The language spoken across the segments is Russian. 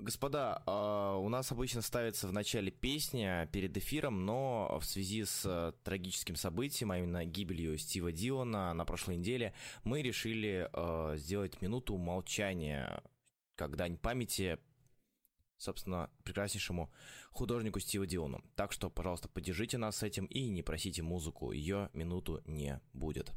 Господа, а, у нас обычно ставится в начале песня перед эфиром, но в связи с э, трагическим событием, а именно гибелью Стива Дилана на прошлой неделе, мы решили э, сделать минуту молчания, как дань памяти, собственно, прекраснейшему художнику Стива Дилану. Так что, пожалуйста, поддержите нас с этим и не просите музыку, ее минуту не будет.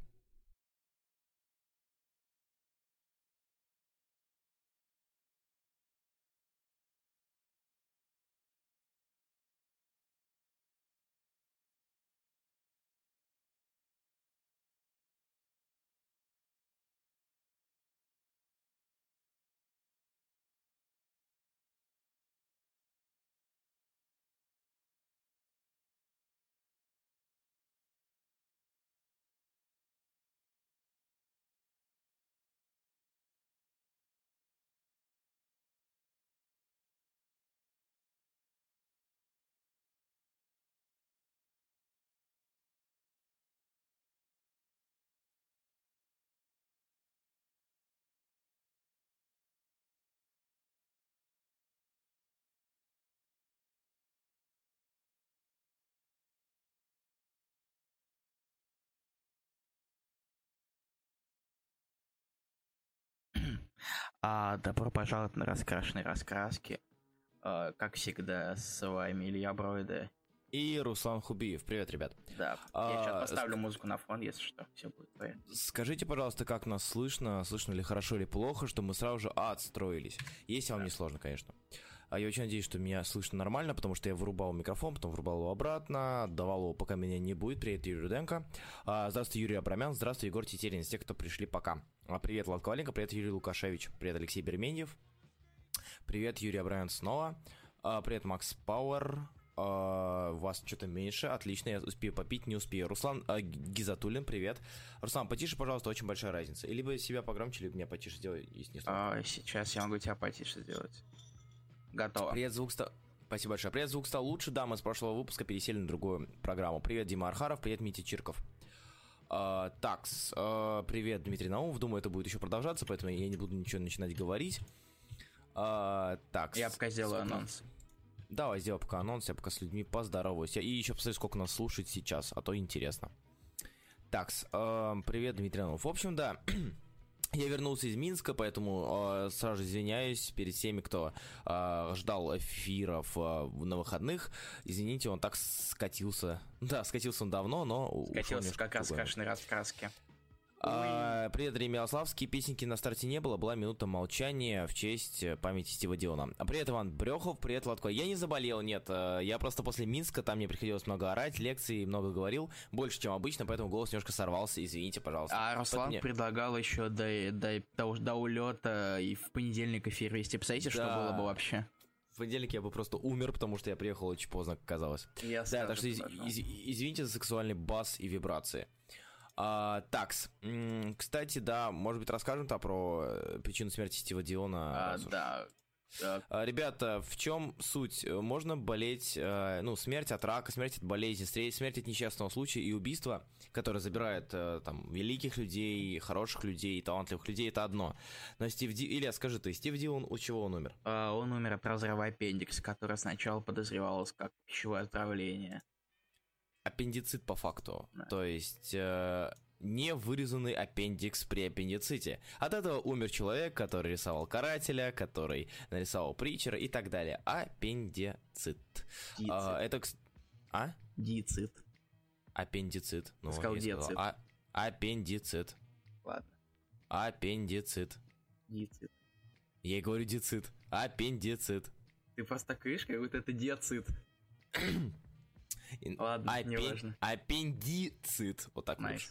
А, добро пожаловать на раскрашенные раскраски. А, как всегда, с вами Илья Бройда. И Руслан Хубиев. Привет, ребят. Да, А, я сейчас поставлю ск- музыку на фон, если что, все будет порядке. Скажите, пожалуйста, как нас слышно, слышно ли хорошо или плохо, что мы сразу же отстроились. Если вам не сложно, конечно. А я очень надеюсь, что меня слышно нормально, потому что я вырубал микрофон, потом врубал его обратно, отдавал его, пока меня не будет. Привет, Юрий Руденко. А, здравствуй, Юрий Абрамян. Здравствуй, Егор Тетерин. Тех, кто пришли пока. А, привет, Влад Коваленко. Привет, Юрий Лукашевич. Привет, Алексей Берменьев. Привет, Юрий Абрамян снова. А, привет, Макс Пауэр. А, вас что-то меньше, отлично, я успею попить, не успею. Руслан Гизатуллин, привет. Руслан, потише, пожалуйста, очень большая разница. И Либо себя погромче, либо меня потише сделай, если не сложно. Сейчас я могу тебя потише сделать. Готово. Привет, звук стал... Спасибо большое. Привет, звук стал лучше, да, мы с прошлого выпуска пересели на другую программу. Привет, Дима Архаров, привет, Митя Чирков. А, такс, а, привет, Дмитрий Наумов. Думаю, это будет еще продолжаться, поэтому я не буду ничего начинать говорить. А, такс. Я пока сделаю Сколько- анонс. Давай, сделай пока анонс, я пока с людьми поздороваюсь. И еще посмотри, сколько нас слушает сейчас, а то интересно. Так, привет, Дмитрий Анов. В общем, да, я вернулся из Минска, поэтому э, сразу извиняюсь перед всеми, кто э, ждал эфиров э, на выходных. Извините, он так скатился. Да, скатился он давно, но... Скатился как раз в другое. раскрашенные раскраски. А, Привет, Андрей Милославский. Песенки на старте не было. Была минута молчания в честь э, памяти Стива Дилана. А Привет, Иван Брехов. Привет, Латко. Я не заболел, нет. э, Я просто после Минска, там мне приходилось много орать, лекций, много говорил. Больше, чем обычно, поэтому голос немножко сорвался. Извините, пожалуйста. А Руслан мне- предлагал еще до, до, до, до улета и в понедельник эфир вести. Представляете, что Да. было бы вообще? В понедельник я бы просто умер, потому что я приехал очень поздно, как казалось. Я Да, так что из- из- извините за сексуальный бас и вибрации. А, такс. Кстати, да, может быть, расскажем-то про э, причину смерти Стива Диона. А, да. Да, А, Ребята, в чем суть? Э, Можно болеть, э, ну, смерть от рака, смерть от болезни, смерть от несчастного случая и убийство, которое забирает там великих людей, хороших людей, талантливых людей, это одно. Но Стив Ди... Илья, скажи ты, Стив Дилан, у чего он умер? А, Он умер от разрыва аппендикса, который сначала подозревалось как пищевое отравление. Аппендицит по факту. Да. То есть... э, не вырезанный аппендикс при аппендиците. От этого умер человек, который рисовал карателя, который нарисовал притчера и так далее. Аппендицит. Дицит. А, это... А? Дицит. Аппендицит. Ну, Сказал сказал. А- аппендицит. Ладно. Аппендицит. Дицит. Я говорю дицит. Аппендицит. Ты просто как будто это диацит. Ладно, аппен- неважно. Аппендицит. Вот так Nice. лучше.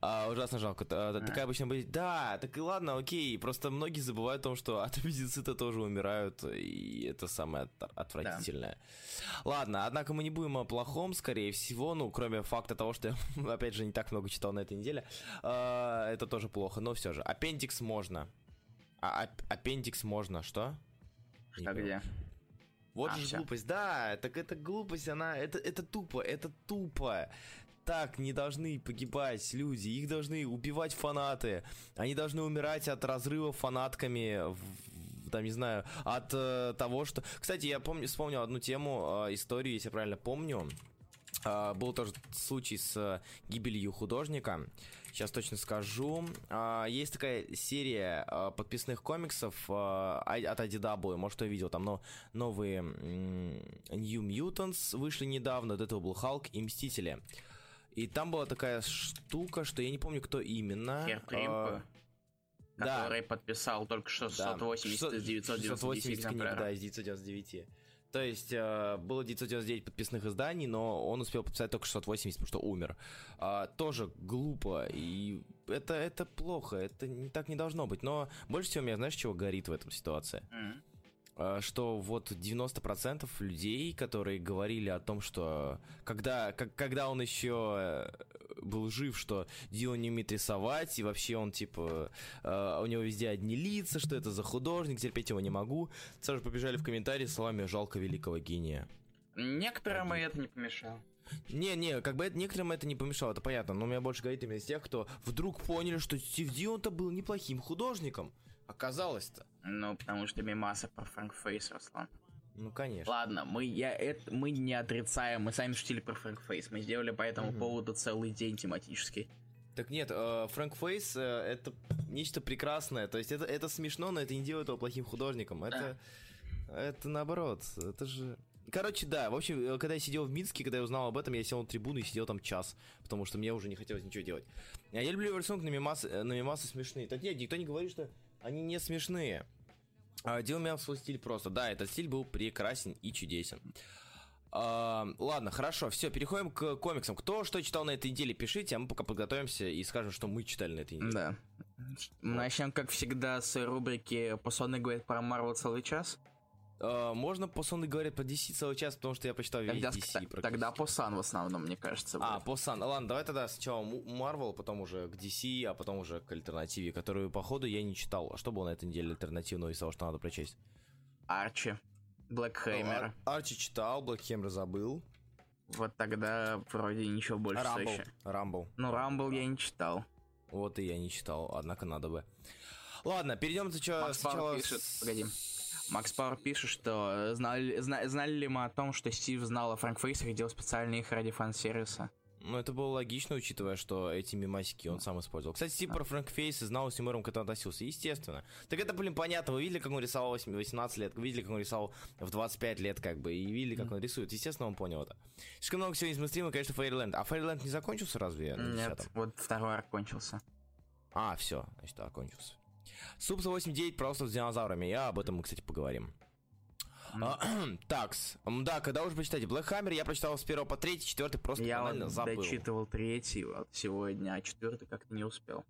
А, ужасно жалко. А, Такая обычно будет. Да, так и ладно, окей. Просто многие забывают о том, что от аппендицита тоже умирают. И это самое от- отвратительное. Ладно, однако мы не будем о плохом, скорее всего. Ну, кроме факта того, что я, опять же, не так много читал на этой неделе. А, Это тоже плохо, но все же. Аппендикс можно. А ап- аппендикс можно, что? Не А где? Вот А, же всё. глупость, да, так это глупость, она, это, это тупо, это тупо. Так не должны погибать люди, их должны убивать фанаты, они должны умирать от разрыва фанатками в- там, не знаю, от э, того, что... Кстати, я помню, вспомнил одну тему, э, историю, если я правильно помню. Э, был тоже случай с э, гибелью художника. Сейчас точно скажу. Э, есть такая серия э, подписных комиксов от IDW, может, кто видел, там но, новые New Mutants вышли недавно, до этого был Халк и Мстители. И там была такая штука, что я не помню, кто именно. Хер Тримпа, да. который подписал только что 680 из 999 680 книг, да, из 999. То есть э, было 999 подписных изданий, но он успел подписать только 680, потому что умер. А, тоже глупо, и это, это плохо, это не, так не должно быть. Но больше всего меня, знаешь, чего горит в этом ситуации? Мгм. Э, что вот 90% людей, которые говорили о том, что когда, как, когда он еще э, был жив, что Дио не умеет рисовать, и вообще он типа, э, у него везде одни лица, что это за художник, терпеть его не могу, сразу же побежали в комментарии словами «жалко великого гения». Некоторым и это не помешало. Не-не, как бы это, некоторым это не помешало, это понятно, но у меня больше говорит именно из тех, кто вдруг поняли, что Стив Дион-то был неплохим художником. Оказалось-то. Ну, потому что мемасы про Фрэнк Фейс, Руслан. Ну, конечно. Ладно, мы, я, это, мы не отрицаем, мы сами шутили про Фрэнк Фейс. Мы сделали по этому Мгм. поводу целый день тематический. Так нет, Фрэнк Фейс э, это нечто прекрасное. То есть это, это смешно, но это не делает его плохим художником. Это, это наоборот. Это же. Короче, да, в общем, э, когда я сидел в Минске, когда я узнал об этом, я сел на трибуну и сидел там час, потому что мне уже не хотелось ничего делать. А Я люблю рисунок на мемасы, э, на мемасы смешные. Так нет, никто не говорит, что они не смешные. А, Дело меня в свой стиль просто. Да, этот стиль был прекрасен и чудесен. А, ладно, хорошо, все, переходим к комиксам. Кто что читал на этой неделе, пишите, а мы пока подготовимся и скажем, что мы читали на этой неделе. Да. Начнем, как всегда, с рубрики «Пасонный говорит про Марвел целый час». А, можно Посонный говорит по DC целый час, потому что я почитал весь Тогда, DC. тогда Пусан в основном, мне кажется. А, будет. Посан. Ладно, давай тогда сначала Марвел, потом уже к DC, а потом уже к альтернативе, которую, походу, я не читал. А что было на этой неделе альтернативного из того, что надо прочесть? Арчи, Блэк Хеймер. Ар- Арчи читал, Блэкхемер забыл. Вот тогда вроде ничего больше Рамбл. еще. Рамбл. Ну, Рамбл я не читал. Вот и я не читал, однако надо бы. Ладно, перейдем сначала... Макс Пауэр пишет, погоди. Макс Пауэр пишет, что знали, зна- знали ли мы о том, что Стив знал о Фрэнк Фейсах и делал специально их ради фан-сервиса? Ну, это было логично, учитывая, что эти мемасики он сам использовал. Кстати, Стив про Фрэнк Фейс и знал с юмором, к этому относился. Естественно. Так это, блин, понятно. Вы видели, как он рисовал в 18 лет? Вы видели, как он рисовал в 25 лет, как бы, и видели, как он рисует. Естественно, он понял это. Слишком много сегодня мы стримим, конечно, Фейерленд. А Фейерленд не закончился разве? Нет, 10-м? вот второй арк кончился. А, все, значит, окончился. Суп за 8.9 просто с динозаврами. Я об этом мы, кстати, поговорим. А, Такс. Да, когда уже почитайте? Black Hammer я прочитал с 1 по 3, 4 просто Я банально вот забыл. дочитывал третий вот сегодня, а четвертый как-то не успел.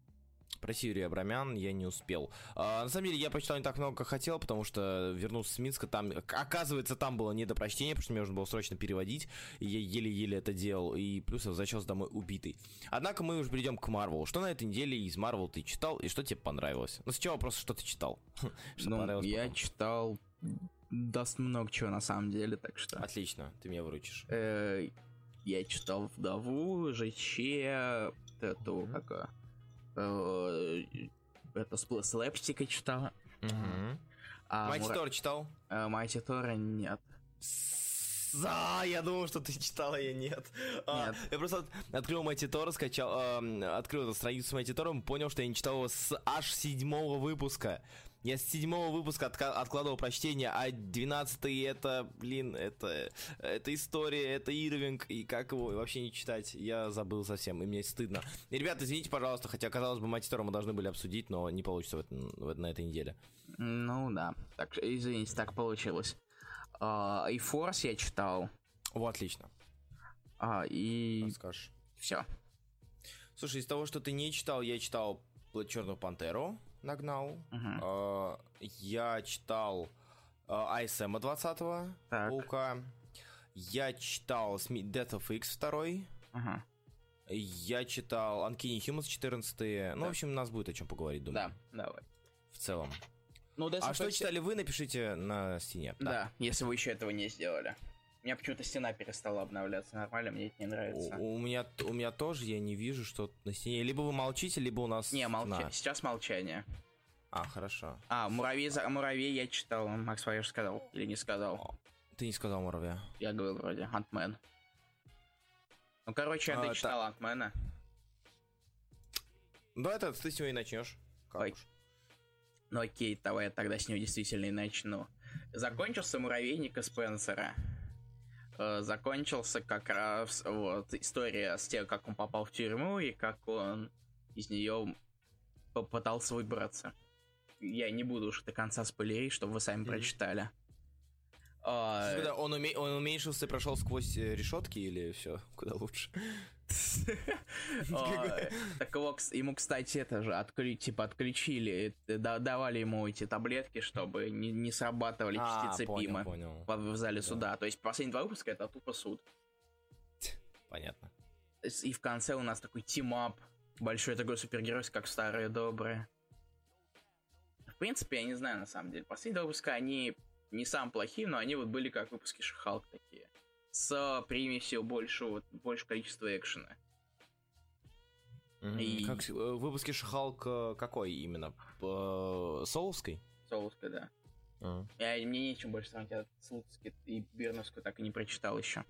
Про Сирию Абрамян я не успел. А, на самом деле, я прочитал не так много, как хотел, потому что вернулся с Минска, там, оказывается, там было недопрочтение, потому что мне нужно было срочно переводить, и я еле-еле это делал, и плюс я возвращался домой убитый. Однако мы уже перейдем к Марвелу. Что на этой неделе из Марвел ты читал, и что тебе понравилось? Ну, сначала просто, что ты читал? Что Ну, понравилось я потом? читал даст много чего на самом деле, так что... Отлично, ты меня выручишь. Э, я читал Вдову, ЖЧ, эту, Мгм. как... э, это слэпстика читал. А Майти Мура- Тор читал? э, Майти Тора нет. Да, я думал, что ты читала, я нет. А, Нет. я просто от- открыл Майти Тора, скачал, эм, открыл эту страницу с Майти Тором, понял, что я не читал его с аж седьмого выпуска. Я с седьмого выпуска отка- откладывал прочтение, а двенадцатый это, блин, это, это история, это Ирвинг, и как его вообще не читать, я забыл совсем, и мне стыдно. И, ребята, извините, пожалуйста, хотя, казалось бы, Тора мы должны были обсудить, но не получится в этом- в- на этой неделе. Ну да, так извините, так получилось. А, и Форс я читал. О, отлично. А, и Скажешь. все. Слушай, из того, что ты не читал, я читал Черную Пантеру, нагнал. А, Я читал а, ISM 20-го, Так. Паука. Я читал Death of X 2 Ага. Я читал Uncanny Humans 14 Ну, в общем, у нас будет о чем поговорить, думаю, Да, давай. в целом. Ну, А что читали вы, напишите на стене. Да. если вы еще этого не сделали. У меня почему-то стена перестала обновляться нормально, мне это не нравится. У, у меня, у меня тоже, я не вижу, что на стене. Либо вы молчите, либо у нас Не, молча. Сейчас молчание. А, хорошо. А, муравей, за... муравей я читал, Макс Файер сказал. Или не сказал. Ты не сказал муравья. Я говорил вроде, Антмен. Ну, короче, а, ты читал та... Антмена. Да, это ты с него и начнешь. Ой. Ну окей, давай я тогда с него действительно и начну. Закончился муравейника Спенсера. Э, закончился как раз вот история с тем, как он попал в тюрьму и как он из нее попытался выбраться. Я не буду уж до конца спойлерить, чтобы вы сами mm-hmm. прочитали. А... Когда он, уме... он уменьшился и прошел сквозь э, решетки или все куда лучше? Так его, ему, кстати, это же отключили, типа отключили, э, давали ему эти таблетки, чтобы не срабатывали а, частицы Пима в зале суда. То есть последние два выпуска это тупо суд. Понятно. И в конце у нас такой team-up, большой такой супергерой, как старые добрые. В принципе, я не знаю, на самом деле. Последние два выпуска, они не самые плохие, но они вот были как выпуски Шихалк такие с примесью большего, больше количества экшена. Mm-hmm. И... Как, э, выпуски Шихалк какой именно? Соулской? Соулской, да. Uh-huh. Я, мне нечем больше сравнить, я Слуцкий и Бирновскую так и не прочитал еще.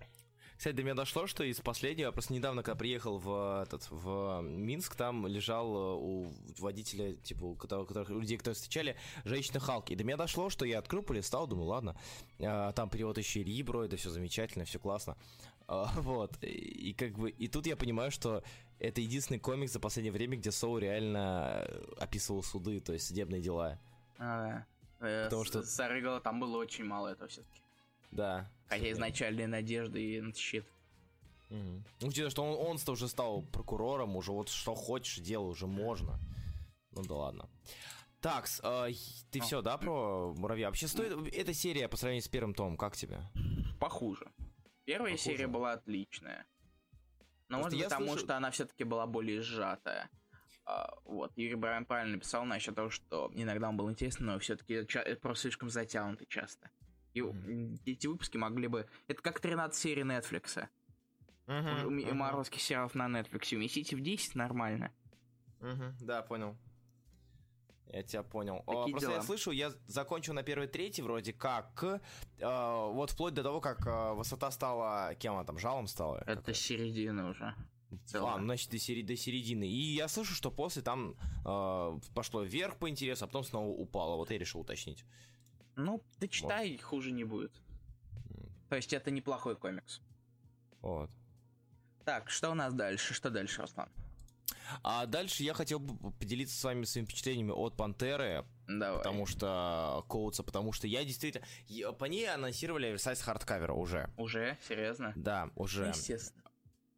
Кстати, до меня дошло, что из последнего, просто недавно, когда приехал в, этот, в Минск, там лежал э, у водителя, типа, у которых, которых, людей, которые встречали, женщина Халки. И до меня дошло, что я открыл, полистал, думаю, ладно, а, там перевод еще Ильи это все замечательно, все классно. А, вот, и, и как бы, и тут я понимаю, что это единственный комикс за последнее время, где Соу реально описывал суды, то есть судебные дела. А, да. Э, Потому что... Сарыгала там было очень мало этого все-таки. Да. Хотя изначальные надежды и щит. Угу. Учитывая, что он, он уже стал прокурором, уже вот что хочешь, делай, уже можно. Ну да ладно. Так, э, ты все, да, про муравья? Вообще стоит эта серия по сравнению с первым томом, как тебе? Похуже. Первая Похуже. серия была отличная. Но может быть потому, слышу... что она все-таки была более сжатая. А, вот, Юрий Брайан правильно написал насчет того, что иногда он был интересный, но все-таки просто слишком затянутый часто. И mm-hmm. эти выпуски могли бы... Это как 13 серий Netflix. Uh-huh, uh-huh. Марвелских сериалов на Netflix. Уместите в 10 нормально. Uh-huh, да, понял. Я тебя понял. Такие Просто дела. я слышу, я закончил на первой трети вроде как. Э, вот вплоть до того, как э, высота стала... Кем она там? Жалом стала? Это как середина уже. А, ну, значит, до, сери- до середины. И я слышу, что после там э, пошло вверх по интересу, а потом снова упало. Вот я решил уточнить. Ну, ты читай, вот. хуже не будет. То есть это неплохой комикс. Вот. Так, что у нас дальше? Что дальше, Руслан? А дальше я хотел бы поделиться с вами своими впечатлениями от Пантеры. Давай. Потому что Коутса, потому что я действительно... По ней анонсировали сайз хардкавера уже. Уже? Серьезно? Да, уже. Естественно.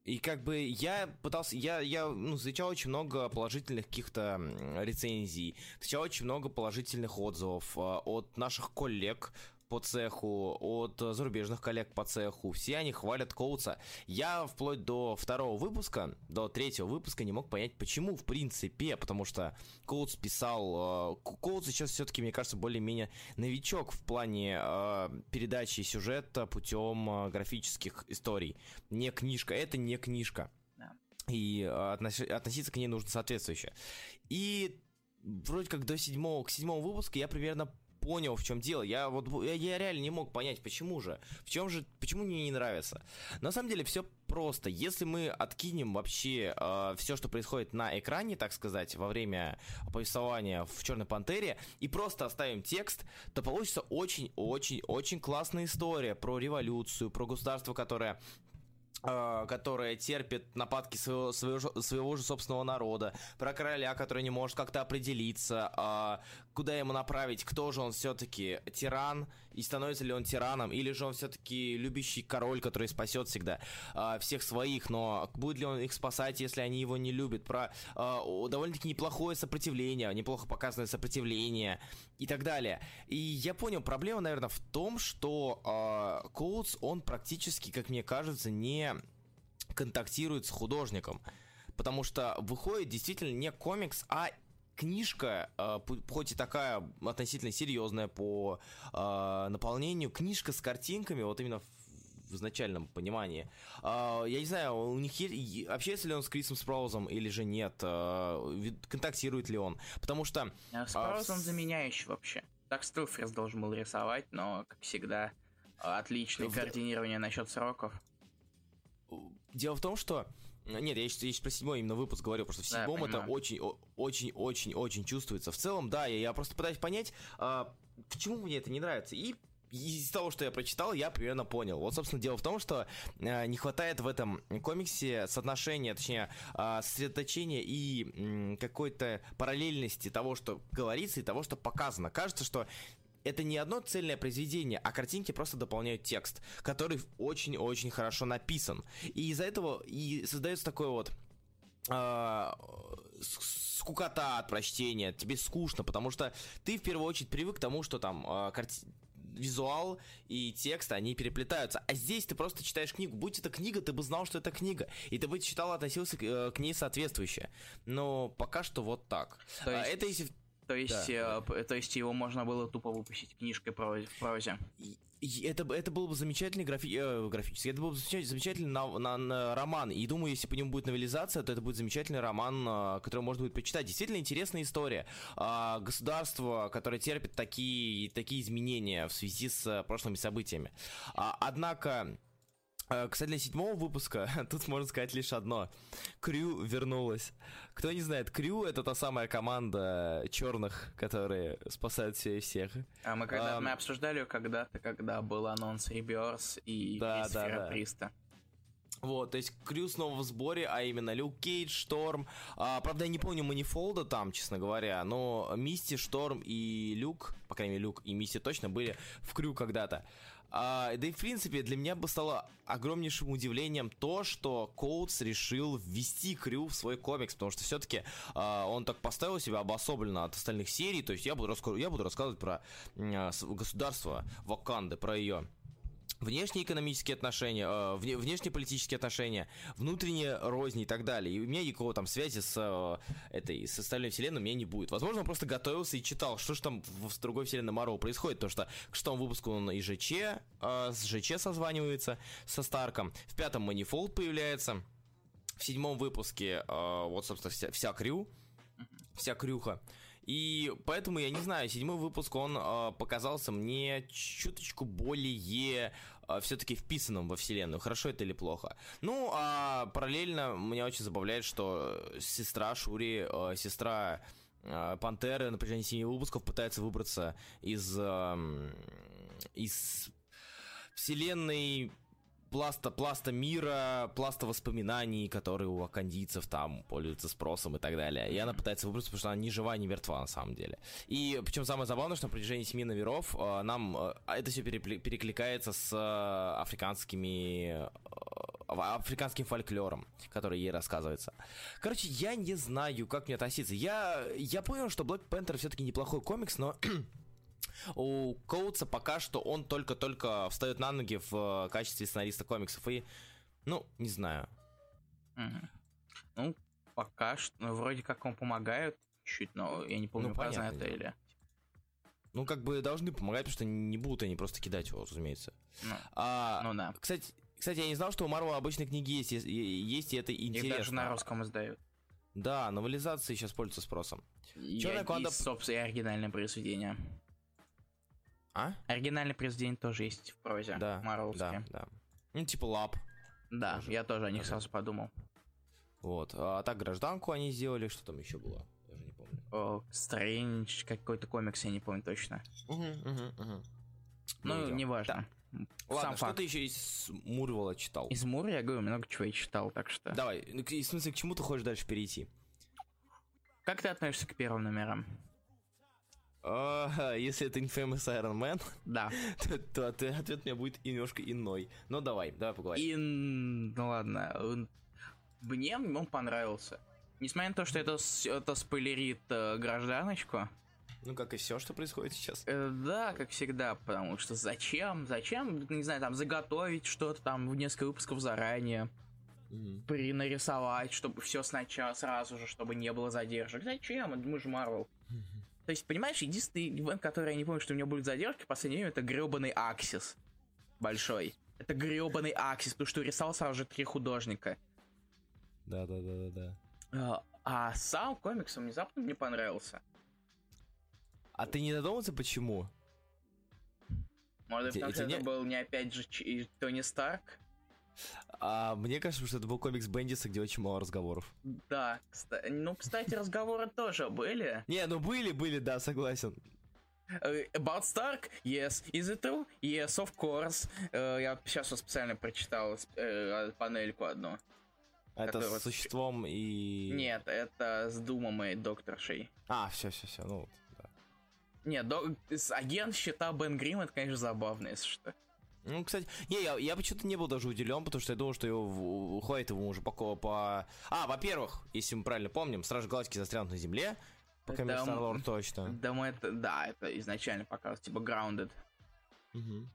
И как бы я пытался, я, я ну, встречал очень много положительных каких-то рецензий, встречал очень много положительных отзывов э, от наших коллег, по цеху, от зарубежных коллег по цеху. Все они хвалят Коутса. Я вплоть до второго выпуска, до третьего выпуска не мог понять, почему в принципе, потому что Коутс писал... Э, Коутс сейчас все-таки, мне кажется, более-менее новичок в плане э, передачи сюжета путем э, графических историй. Не книжка, это не книжка. И э, относ, относиться к ней нужно соответствующе. И вроде как до седьмого, к седьмому выпуску я примерно понял, в чем дело. Я вот я, я реально не мог понять, почему же, в чем же, почему мне не нравится. На самом деле все просто. Если мы откинем вообще э, все, что происходит на экране, так сказать, во время повествования в Черной Пантере, и просто оставим текст, то получится очень-очень-очень классная история про революцию, про государство, которое Э, которая терпит нападки своего, своего, своего же собственного народа, про короля, который не может как-то определиться, а, куда ему направить, кто же он все-таки тиран, и становится ли он тираном, или же он все-таки любящий король, который спасет всегда а, всех своих, но будет ли он их спасать, если они его не любят, про а, довольно-таки неплохое сопротивление, неплохо показанное сопротивление и так далее. И я понял, проблема, наверное, в том, что Коутс, он практически, как мне кажется, не контактирует с художником. Потому что выходит действительно не комикс, а книжка, э, хоть и такая относительно серьезная по э, наполнению, книжка с картинками, вот именно в изначальном понимании. А, я не знаю, у них есть, общается ли он с Крисом Спроузом или же нет, контактирует ли он, потому что... Спроуз он заменяющий вообще. Так Стилфрес должен был рисовать, но, как всегда, отличное координирование насчет сроков. Дело в том, что нет, я сейчас, я сейчас про седьмой именно выпуск говорю, потому что в седьмом да, это очень, очень, очень, очень чувствуется. В целом, да, я, я просто пытаюсь понять, а, почему мне это не нравится. И из того, что я прочитал, я примерно понял. Вот, собственно, дело в том, что э, не хватает в этом комиксе соотношения, точнее, э, сосредоточения и э, какой-то параллельности того, что говорится, и того, что показано. Кажется, что это не одно цельное произведение, а картинки просто дополняют текст, который очень-очень хорошо написан. И из-за этого и создается такой вот э, скукота от прочтения, тебе скучно, потому что ты в первую очередь привык к тому, что там э, карти визуал и текст, они переплетаются. А здесь ты просто читаешь книгу. Будь это книга, ты бы знал, что это книга. И ты бы читал, относился к, э, к ней соответствующе. Но пока что вот так. То есть... Это если то есть, да. э, то есть его можно было тупо выпустить книжкой в прозе. Это, это был бы замечательный графи, э, графический, это был бы замечательный на, на, на роман. И думаю, если по нему будет новелизация, то это будет замечательный роман, э, который можно будет почитать. Действительно интересная история. Э, государство, которое терпит такие, такие изменения в связи с э, прошлыми событиями. Э, однако кстати, для седьмого выпуска тут можно сказать лишь одно. Крю вернулась. Кто не знает, Крю это та самая команда черных, которые спасают все и всех. А мы когда um, мы обсуждали ее когда-то, когда был анонс Реберс и да, да, да. Приста. Вот, то есть Крю снова в сборе, а именно Люк Кейдж, Шторм. А, правда, я не помню Манифолда там, честно говоря, но Мисти, Шторм и Люк, по крайней мере, Люк и Мисти точно были в Крю когда-то. А, да и в принципе для меня бы стало огромнейшим удивлением то, что Коутс решил ввести Крю в свой комикс, потому что все-таки а, он так поставил себя обособленно от остальных серий, то есть я буду, я буду рассказывать про а, государство Ваканды, про ее внешние экономические отношения, э, вне, внешние политические отношения, внутренние розни и так далее. И у меня никакого там связи с э, этой, с остальной вселенной у меня не будет. Возможно, он просто готовился и читал, что же там в, в другой вселенной Марвел происходит, потому что к шестому выпуску он и ЖЧ, э, с ЖЧ созванивается, со Старком, в пятом Манифолд появляется, в седьмом выпуске, э, вот, собственно, вся, вся крю, вся крюха. И поэтому, я не знаю, седьмой выпуск, он э, показался мне чуточку более э, все-таки вписанным во вселенную. Хорошо это или плохо? Ну, а параллельно меня очень забавляет, что сестра Шури, э, сестра э, Пантеры на протяжении семи выпусков пытается выбраться из, э, из вселенной пласта, пласта мира, пласта воспоминаний, которые у акандийцев там пользуются спросом и так далее. И она пытается выбраться, потому что она ни жива, ни мертва на самом деле. И причем самое забавное, что на протяжении семи номеров э, нам э, это все перекликается с э, африканскими африканским фольклором, который ей рассказывается. Короче, я не знаю, как мне относиться. Я, я понял, что Black Panther все-таки неплохой комикс, но у Коутса пока что он только-только встает на ноги в э, качестве сценариста комиксов. И, ну, не знаю. Mm-hmm. Ну, пока что, ну, вроде как он помогает чуть, но я не помню, ну, понятно, это или... Ну, как бы должны помогать, потому что не будут они просто кидать его, разумеется. Ну, а, ну да. Кстати, кстати, я не знал, что у Марвел обычные книги есть, есть, и это интересно. Их даже на русском издают. Да, новелизации сейчас пользуются спросом. Черная Кванда... И, собственно, оригинальное произведение. А? Оригинальный произведение тоже есть в прозе. Да, да, да. Ну, типа лап. Да, тоже. я тоже о них сразу подумал. Вот. А так гражданку они сделали, что там еще было? Я уже не помню. О, Стрэндж, какой-то комикс, я не помню точно. Угу, угу, угу. Ну, неважно. Да. Ладно, Сам что ты еще из Мурвала читал? Из Мур я говорю, много чего я читал, так что... Давай, ну, в смысле, к чему ты хочешь дальше перейти? Как ты относишься к первым номерам? Uh, если это Infamous Iron Man, да. то, ответ у меня будет немножко иной. Но давай, давай поговорим. In... Ну ладно. Мне он понравился. Несмотря на то, что это, это спойлерит э, гражданочку. Ну, как и все, что происходит сейчас. Э, да, как всегда, потому что зачем? Зачем, не знаю, там, заготовить что-то там в несколько выпусков заранее? Mm-hmm. Принарисовать, чтобы все сначала, сразу же, чтобы не было задержек. Зачем? Мы же Марвел. То есть, понимаешь, единственный ивент, который я не помню, что у меня будет задержки в последнее время, это гребаный Аксис. Большой. Это гребаный Аксис, потому что рисовал сразу же три художника. Да, да, да, да, да. А, а сам комикс внезапно мне понравился. А ты не додумался, почему? Может, потому что это был не опять же Тони Старк? А мне кажется, что это был комикс Бендиса, где очень мало разговоров. Да, кстати, ну, кстати, разговоры тоже были. Не, ну были, были, да, согласен. About Stark? Yes. Is it true? Yes, of course. Uh, я сейчас вот специально прочитал uh, панельку одну. Это с существом и... Нет, это с Думом и Докторшей. А, все, все, все, ну да. Нет, до... агент счета Бен Грим, это, конечно, забавно, если что. Ну, кстати, не, я, я почему-то не был даже удивлен, потому что я думал, что его уходит ему уже по, по... А, во-первых, если мы правильно помним, Стражи Галактики застрянут на Земле, пока это, Старлорд точно. Да, мы это, да, это изначально показывалось, типа Grounded. Угу.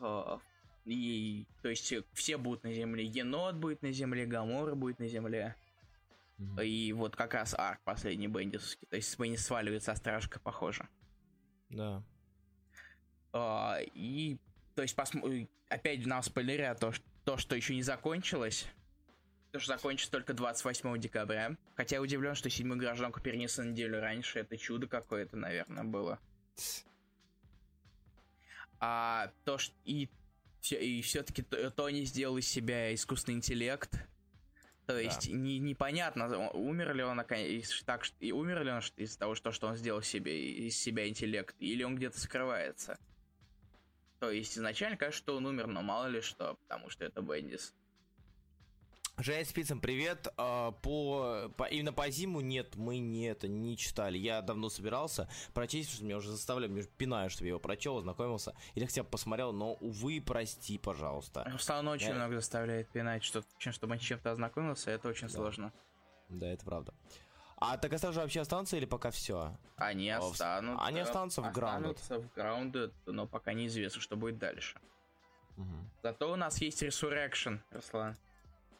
Uh, и, то есть, все будут на Земле. Енот будет на Земле, Гамора будет на Земле. Mm-hmm. И вот как раз арк последний бендисовский. То есть Бенни сваливается, а стражка похоже. Да. Uh, и, то есть, посм... опять нам спойлерят то, то, что еще не закончилось. То, что закончится только 28 декабря. Хотя я удивлен, что седьмую гражданку перенесли на неделю раньше. Это чудо какое-то, наверное, было. А то, что... И и все-таки Тони сделал из себя искусственный интеллект. То есть да. не, непонятно, умер ли он так, и умер ли он из-за того, что, что он сделал себе из себя интеллект, или он где-то скрывается. То есть изначально кажется, что он умер, но мало ли что, потому что это Бендис. Женя Спицам, привет. А, по, по, именно по зиму нет, мы не это не читали. Я давно собирался прочесть, что меня уже заставляли, мне уже пинаю, чтобы я его прочел, ознакомился. Или хотя бы посмотрел, но, увы, прости, пожалуйста. Руслан очень я... много заставляет пинать, что, чтобы он чем-то ознакомился, это очень да. сложно. Да, это правда. А так остался вообще останутся или пока все? Они останутся. Они останутся в Grounded. Останутся в Grounded, но пока неизвестно, что будет дальше. Угу. Зато у нас есть Resurrection, Руслан.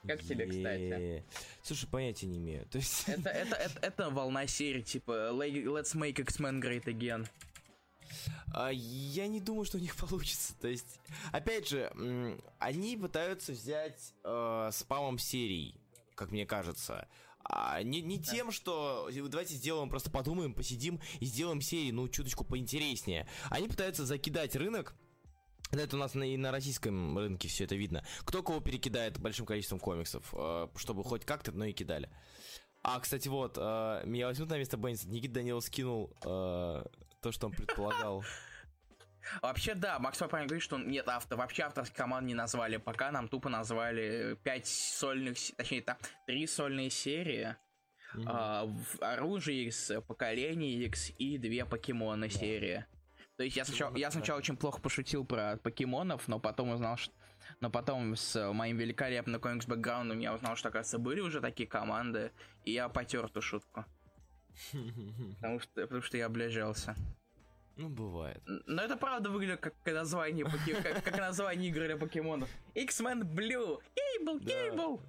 Как тебе, кстати? Слушай, понятия не имею. То есть... это, это, это, это волна серии, типа Let's make X-Men great again. А, я не думаю, что у них получится. То есть, опять же, они пытаются взять э, спамом серий, как мне кажется. А не, не да. тем, что давайте сделаем, просто подумаем, посидим и сделаем серии, ну, чуточку поинтереснее. Они пытаются закидать рынок это у нас на, и на российском рынке все это видно. Кто кого перекидает большим количеством комиксов, э, чтобы хоть как-то, но и кидали. А, кстати, вот, э, меня возьмут на место Бенниса. Никита Данилов скинул э, то, что он предполагал. Вообще, да, Макс правильно говорит, что нет автор. Вообще авторских команд не назвали пока. Нам тупо назвали 5 сольных, точнее, там 3 сольные серии. Mm-hmm. А, оружие X, поколение X и две покемоны yeah. серии. То есть я сначала, я сначала очень плохо пошутил про покемонов, но потом узнал, что... Но потом с моим великолепным комикс-бэкграундом я узнал, что, оказывается, были уже такие команды, и я потер эту шутку. Потому что, потому что я облажался. Ну, бывает. Но это правда выглядит как название, как, как название игры для покемонов. X-Men Blue! Кейбл, Кейбл!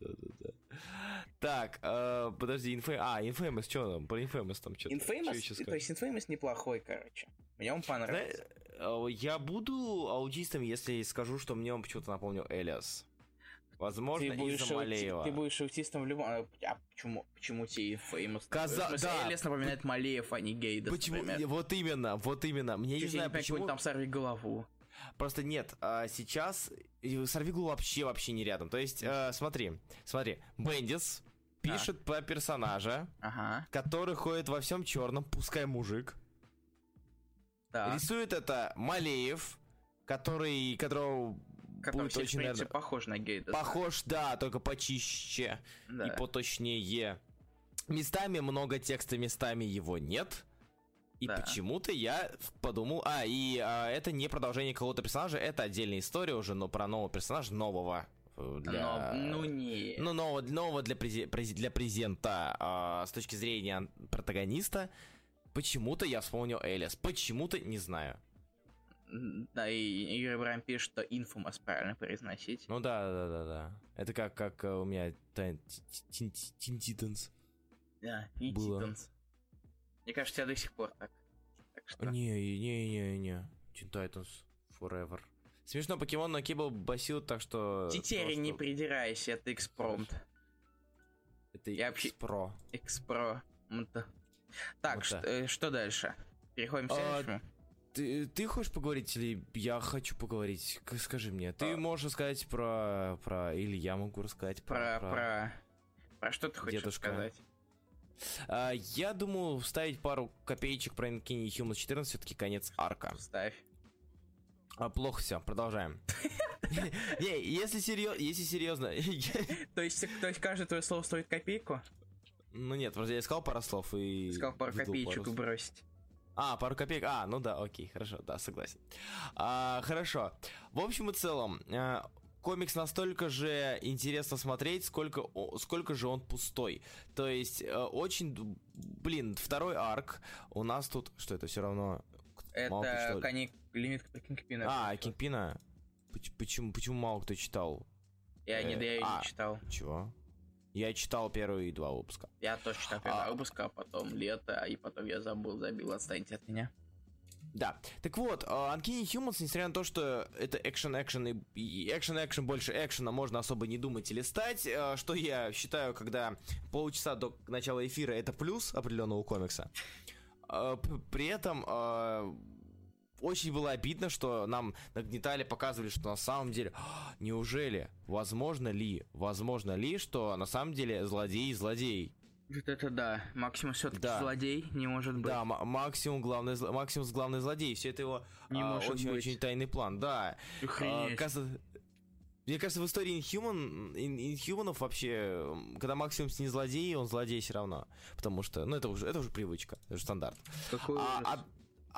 Да-да-да. Так, э, подожди, Infamous... А, Infamous, что там? Про Infamous там что-то. Infamous? То есть Infamous неплохой, короче. Мне он понравился. Да, я буду аутистом, если скажу, что мне он почему-то напомнил Элиас. Возможно, из-за Малеева. Ты будешь аутистом в любом... А, а почему, почему тебе Famous? Каза... Да. Элиас напоминает Малеев, а не Гейдас, Почему? Например. Вот именно, вот именно. Мне Чуть не знаю, почему... там сорви голову. Просто нет, а сейчас Сорвиглу вообще вообще не рядом. То есть, э, смотри, смотри, Бендис пишет а. по персонажа, ага. который ходит во всем черном, пускай мужик. Да. Рисует это Малеев, который, которого который будет очень, наверное, похож на Гейда. Похож, да, только почище да. и поточнее. Местами много текста, местами его нет. И да. почему-то я подумал, а, и а, это не продолжение какого-то персонажа, это отдельная история уже, но про нового персонажа, нового. Э, для... Но, ну не. Ну, нового, нового для, прези, для презента а, с точки зрения протагониста. Почему-то я вспомнил Элис. Почему-то не знаю. Да, и Юрий Брайан пишет, что Infamous правильно произносить. Ну да, да, да, да. Это как, как э, у меня Титанс. Да, Титанс. Мне кажется, я до сих пор так. так что... Не, не, не, не. Teen Titans Forever. Смешно, покемон на Кибл басил, так что... Теперь просто... не придирайся, это экспромт. Это Я экспро. Экспро. Так, что, э, что дальше? Переходим к а, следующему. Ты, ты хочешь поговорить или я хочу поговорить? Скажи мне. Ты а... можешь сказать про, про... Или я могу рассказать про... Про... Про, про что ты хочешь Дедушка. сказать? А, я думаю вставить пару копеечек про Infinity Human 14, все-таки конец арка. Ставь. А, плохо все, продолжаем. Не, если серьезно, если серьезно. То есть, то есть каждое твое слово стоит копейку? Ну нет, просто я искал пару слов и... Искал пару копеечек бросить. А, пару копеек. А, ну да, окей, хорошо, да, согласен. А, хорошо. В общем и целом, а, комикс настолько же интересно смотреть, сколько, сколько же он пустой. То есть, а, очень, блин, второй арк у нас тут, что это все равно... Это кони... лимит Кингпина. А, Кингпина? Почему, почему мало кто читал? Я не, да я а, не читал. Чего? Я читал первые два выпуска. Я тоже читал первый а... выпуск, а потом лето, и потом я забыл, забил, отстаньте от меня. Да. Так вот, uh, Uncanny Humans, несмотря на то, что это экшен-экшен и экшен-экшен больше экшена, можно особо не думать или стать, uh, что я считаю, когда полчаса до начала эфира это плюс определенного комикса. Uh, при этом очень было обидно, что нам нагнетали, показывали, что на самом деле, «А, неужели, возможно ли, возможно ли, что на самом деле злодей злодей. Вот это да, Максимум все-таки да. злодей не может быть. Да, максимум главный, максимум главный злодей, все это его не а, может очень, быть. очень тайный план, да. А, кажется, мне кажется, в истории Inhuman, Inhumanов вообще, когда Максимус не злодей, он злодей все равно. Потому что, ну, это уже, это уже привычка, это уже стандарт. Какой а, а,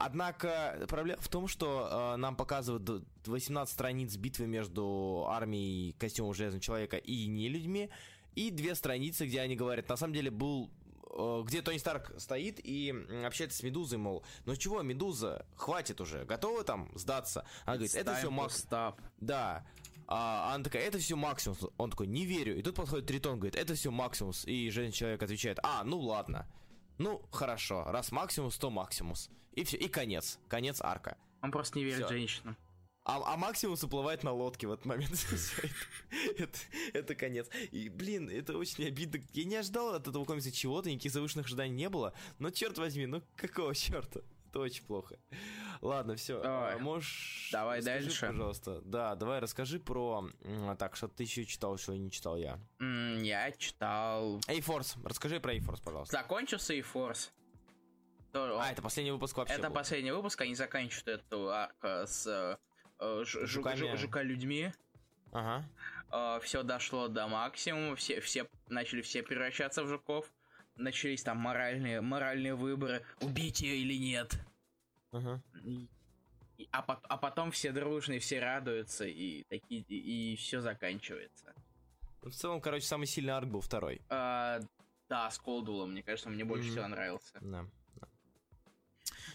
Однако проблема в том, что э, нам показывают 18 страниц битвы между армией костюмов Железного Человека и не людьми, и две страницы, где они говорят, на самом деле был э, где Тони Старк стоит и общается с Медузой, мол, ну чего, Медуза, хватит уже, готова там сдаться? Она говорит, это все Макс. Да. А она такая, это все Максимус. Он такой, не верю. И тут подходит Тритон, говорит, это все Максимус. И женщина человек отвечает, а, ну ладно. Ну, хорошо, раз Максимус, то Максимус. И все, и конец. Конец арка. Он просто не верит все. женщинам. А, а Максимус уплывает на лодке в этот момент. это, это конец. И, блин, это очень обидно. Я не ожидал от этого комикса чего-то, никаких завышенных ожиданий не было. Но черт возьми, ну какого черта? Это очень плохо. Ладно, все. Давай. Можешь. Давай расскажи, дальше. Пожалуйста. Да, давай расскажи про. Так, что ты еще читал, что не читал я. я читал. A-Force. Расскажи про A-Force, пожалуйста. Закончился A-Force. А, это последний выпуск вообще. Это был. последний выпуск, они заканчивают эту арку с э, ж, жуками. жука людьми. Ага. Э, все дошло до максимума, все, все начали все превращаться в жуков. Начались там моральные, моральные выборы, убить ее или нет. Ага. А, а потом все дружные, все радуются, и такие и, и все заканчивается. В целом, короче, самый сильный арк был второй. А, да, с Колдулом, мне кажется, мне больше mm-hmm. всего нравился. Да.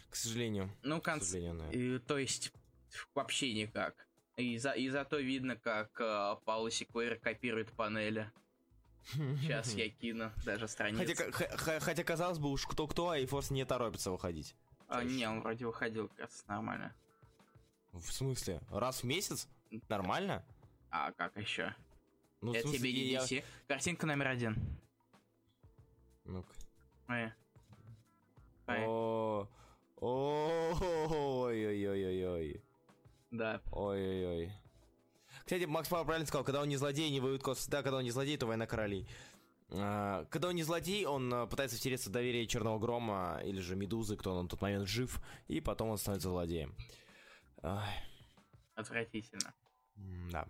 К сожалению. Ну, конц... К сожалению, да. и, то есть, вообще никак. И, за, и зато видно, как э, Пауло Секвейр копирует панели. Сейчас я кину даже страницу. Хотя, хотя казалось бы, уж кто-кто, а Эйфорс не торопится выходить. А, не, он вроде выходил, кажется, нормально. В смысле? Раз в месяц? Нормально? А как еще? Ну, Это тебе не я... Картинка номер один. Ну-ка. Ой. О, Ой-ой-ой-ой-ой. Да. Ой-ой-ой. Кстати, Макс Пауэр правильно сказал, когда он не злодей, не воюет кот. Да, когда он не злодей, то война королей. А, когда он не злодей, он а, пытается втереться в доверие Черного Грома или же Медузы, кто он на тот момент жив, и потом он становится злодеем. Отвратительно. Да.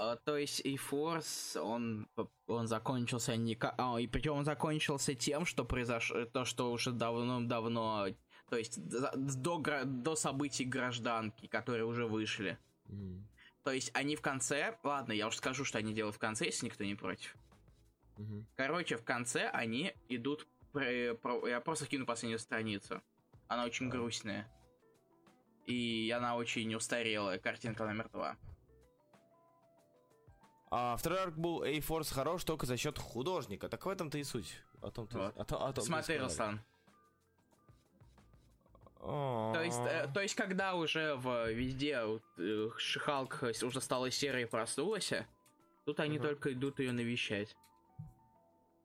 Uh, то есть и Force, он, он закончился не... А, и причем он закончился тем, что произошло... То, что уже давно-давно то есть до, до событий гражданки, которые уже вышли. Mm. То есть они в конце... Ладно, я уже скажу, что они делают в конце, если никто не против. Mm-hmm. Короче, в конце они идут... Я просто кину последнюю страницу. Она очень mm. грустная. И она очень устарелая. Картинка номер два. А второй арк был A-Force хорош только за счет художника. Так в этом-то и суть. О том, вот. о, о том Смотри, Руслан. То есть, э, то есть, когда уже в везде э, Шихалк уже стала серой и проснулась, тут они uh-huh. только идут ее навещать.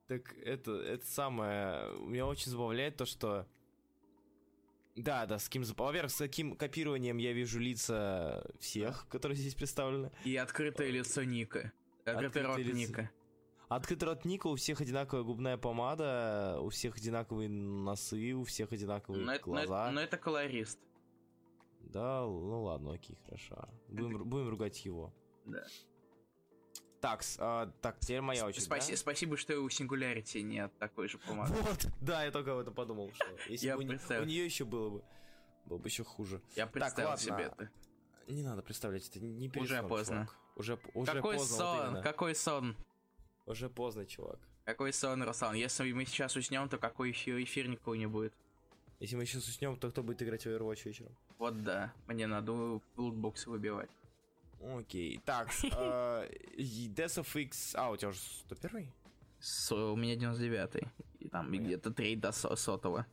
Так это, это самое... Меня очень забавляет то, что... Да, да, с каким... Во-первых, с каким копированием я вижу лица всех, которые здесь представлены. И открытое лицо Ника. Открытый рот лицо... Ника. Открытый рот Ника, у всех одинаковая губная помада, у всех одинаковые носы, у всех одинаковые но глаза. Это, но, это, но это колорист. Да, ну ладно, окей, хорошо. Будем, это... будем ругать его. Да. Так, а, так, теперь моя очередь. Спаси, да? Спасибо, что у Singularity нет такой же помады. Вот, да, я только об этом подумал, что если бы у, у нее еще было бы, было бы еще хуже. Я представил так, себе это. Не надо представлять, это не Уже поздно. Чувак. Уже, уже Какой поздно. сон? Вот какой сон? Уже поздно, чувак. Какой сон, Руслан? Если мы сейчас уснем, то какой эфир, эфир никого не будет. Если мы сейчас уснем, то кто будет играть в Overwatch вечером? Вот да, мне надо лутбоксы выбивать. Окей, так, uh, Death of X... А, у тебя уже 101 У меня 99-й. И там где-то 3 до сотого.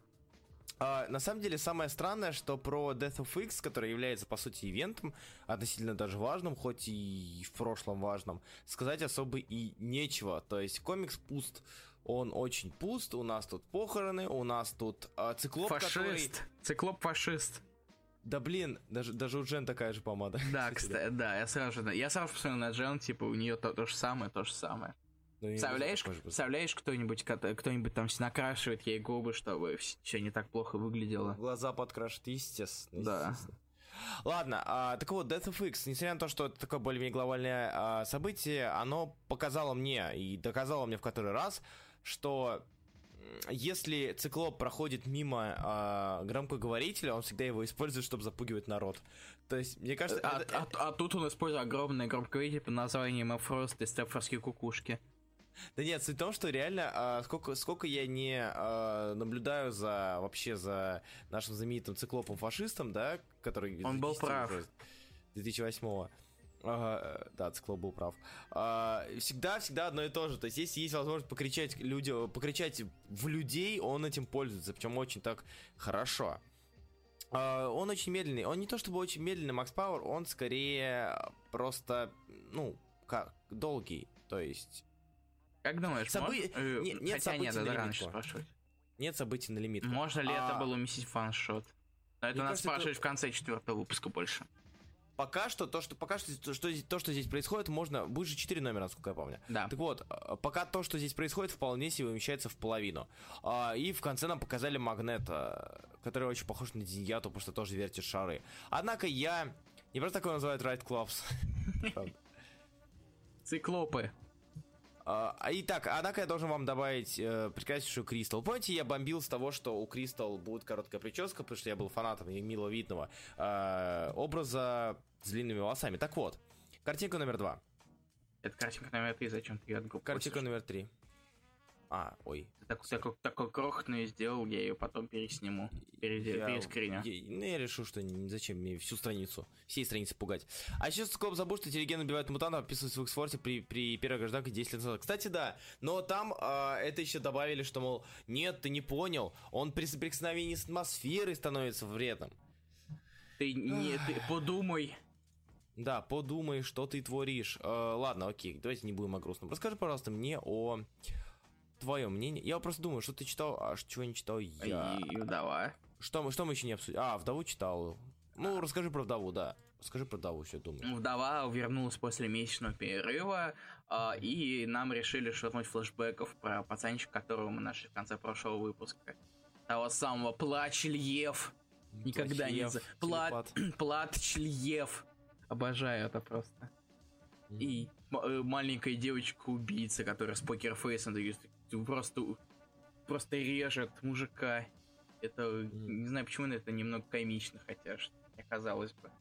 Uh, на самом деле, самое странное, что про Death of X, который является, по сути, ивентом, относительно даже важным, хоть и в прошлом важным, сказать особо и нечего. То есть комикс пуст, он очень пуст, у нас тут похороны, у нас тут uh, циклоп, Фашист. который... Циклоп-фашист. Да блин, даже, даже у Джен такая же помада. Да, кстати, да, я сразу же, я сразу посмотрел на Джен, типа, у нее то, то же самое, то же самое. Ну, представляешь, представляешь, кто-нибудь, кто-нибудь там накрашивает ей губы, чтобы все не так плохо выглядело. Глаза подкрашивает, естественно. Да. Естественно. Ладно, а, так вот, Death of X, несмотря на то, что это такое более-менее глобальное а, событие, оно показало мне и доказало мне в который раз, что если циклоп проходит мимо э, громкоговорителя, он всегда его использует, чтобы запугивать народ. То есть, мне кажется... А, это, а, а, а тут он использует огромный громкоговоритель под названием Эфрост и Стефорские кукушки. Да нет, суть в том, что реально, а, сколько, сколько я не а, наблюдаю за вообще за нашим знаменитым циклопом-фашистом, да, который... Он был прав. 2008 Ага, да, Циклоп был прав. А, всегда, всегда одно и то же. То есть, если есть возможность покричать людям, покричать в людей, он этим пользуется, причем очень так хорошо. А, он очень медленный. Он не то чтобы очень медленный, Макс Пауэр, он скорее просто, ну, как долгий. То есть. Как думаешь, Собы... может... Э, нет, нет Хотя событий нет, на лимит. спрашивать. Нет событий на лимит. Можно ли а... это было уместить фаншот? Но это надо спрашивать это... в конце четвертого выпуска больше. Пока что то, что пока что, что то, что здесь происходит, можно. Будет же 4 номера, насколько я помню. Да. Так вот, а, пока то, что здесь происходит, вполне себе умещается в половину. А, и в конце нам показали магнета, который очень похож на Диньяту, потому что тоже вертит шары. Однако я. Не просто такое называют Right Clubs. Циклопы. А, а итак, однако я должен вам добавить э, прекраснейшую Кристал. Помните, я бомбил с того, что у Кристал будет короткая прическа, потому что я был фанатом мило видного э, образа с длинными волосами. Так вот, картинка номер два. Это картинка номер три, зачем ты ее Картинка номер три. А, ой. Так, такой, такой крохотный сделал, я ее потом пересниму. Перез... Я, перескриню. Я, ну, я решил, что зачем мне всю страницу, всей страницы пугать. А сейчас Скоп забыл, что Телеген убивает мутантов, описывается в Эксфорте при, при первой гражданке 10 лет назад. Кстати, да, но там а, это еще добавили, что, мол, нет, ты не понял, он при соприкосновении с атмосферой становится вредным. Ты не, ты подумай. Да, подумай, что ты творишь. Э, ладно, окей, давайте не будем о грустном. Расскажи, пожалуйста, мне о твое мнение. Я просто думаю, что ты читал, а чего не читал я. И, и вдова. Что мы, что мы еще не обсудили? А, вдову читал. Ну, а. расскажи про вдову, да. Расскажи про вдову, все думаю. Вдова вернулась после месячного перерыва, э, и нам решили швырнуть флешбеков про пацанчика, которого мы нашли в конце прошлого выпуска. Того самого Плач Льев. Никогда не за... Плат... Плат Льев. Обожаю это просто. И э, маленькая девочка-убийца, которая с покерфейсом дает просто, просто режет мужика. Это, mm. не знаю почему, это немного комично, хотя, что, казалось бы.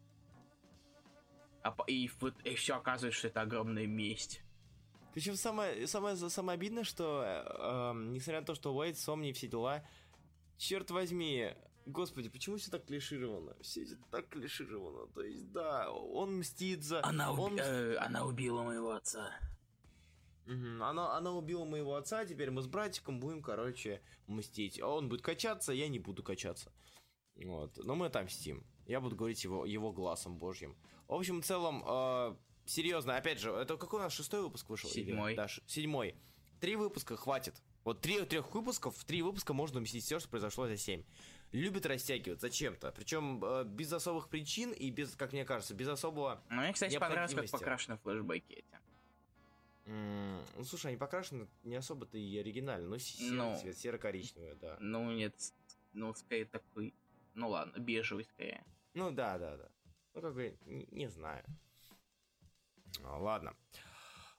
А, и, вот, и все оказывается, что это огромная месть. Причем самое, самое, самое обидное, что, э, э, несмотря на то, что Уэйд, Сомни и все дела, черт возьми, господи, почему все так клишировано? Все это так клишировано. То есть, да, он мстит за... Она, уб... он... Э, она убила моего отца. Угу. Она, она убила моего отца, теперь мы с братиком будем, короче, мстить. А он будет качаться, я не буду качаться. Вот. Но мы отомстим. Я буду говорить его, его глазом божьим. В общем, в целом, э, серьезно, опять же, это какой у нас шестой выпуск вышел? Седьмой. Или, да, седьмой. Три выпуска хватит. Вот три трех выпусков, в три выпуска можно уместить все, что произошло за семь. Любит растягивать зачем-то. Причем э, без особых причин и без, как мне кажется, без особого. Ну, мне, кстати, понравилось, как покрашены флешбеки эти. Mm, ну, слушай, они покрашены не особо-то и оригинально, но серый ну, цвет, серо-коричневый, да. Ну, нет, ну, скорее такой, ну ладно, бежевый скорее. Ну, да, да, да. Ну, как бы, не, не знаю. А, ладно.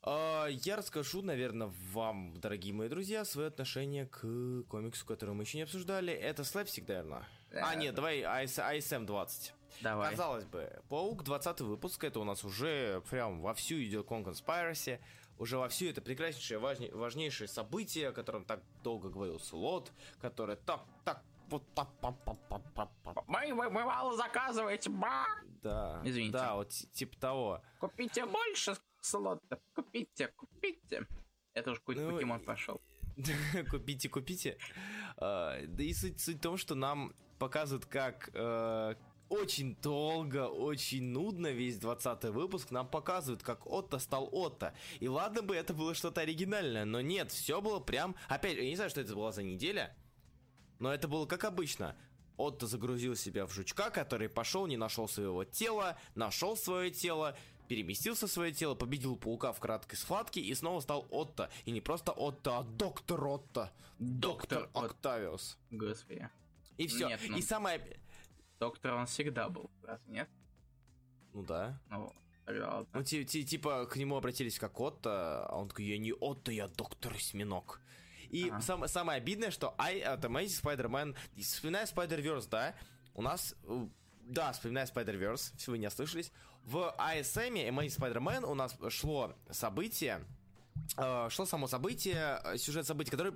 А, я расскажу, наверное, вам, дорогие мои друзья, свое отношение к комиксу, который мы еще не обсуждали. Это слэпстик, наверное. Да, а, нет, да. давай ISM 20. Давай. Казалось бы, Паук 20 выпуск, это у нас уже прям вовсю идет Con Conspiracy уже во все это прекраснейшее, важней, важнейшее событие, о котором так долго говорил Слот, которое так, так, вот так, пап, пап, пап, пап, пап. Мы, вы, вы мало заказываете, ба! Да, Извините. Да, вот типа того. Купите больше слотов, купите, купите. Это уж какой-то ну, покемон пошел. купите, купите. Uh, да и суть, суть в том, что нам показывают, как uh, очень долго, очень нудно весь 20 выпуск нам показывают, как Отто стал Отто. И ладно бы это было что-то оригинальное, но нет, все было прям... Опять, я не знаю, что это была за неделя, но это было как обычно. Отто загрузил себя в жучка, который пошел, не нашел своего тела, нашел свое тело, переместился в свое тело, победил паука в краткой схватке и снова стал Отто. И не просто Отто, а доктор Отто. Доктор, доктор Октавиус. Господи. И все. Нет, ну... И самое... Доктор он всегда был, разве нет? Ну да. Ну, тогда ладно. Ну, типа, к нему обратились как Отто, а он такой, я не Отто, я доктор Осьминог. И ага. сам, самое обидное, что I, это Amazing Spider-Man, вспоминая Spider-Verse, да, у нас, э, да, вспоминая Spider-Verse, если вы не ослышались, в ISM Amazing Spider-Man у нас шло событие, э, шло само событие, э, сюжет событий, который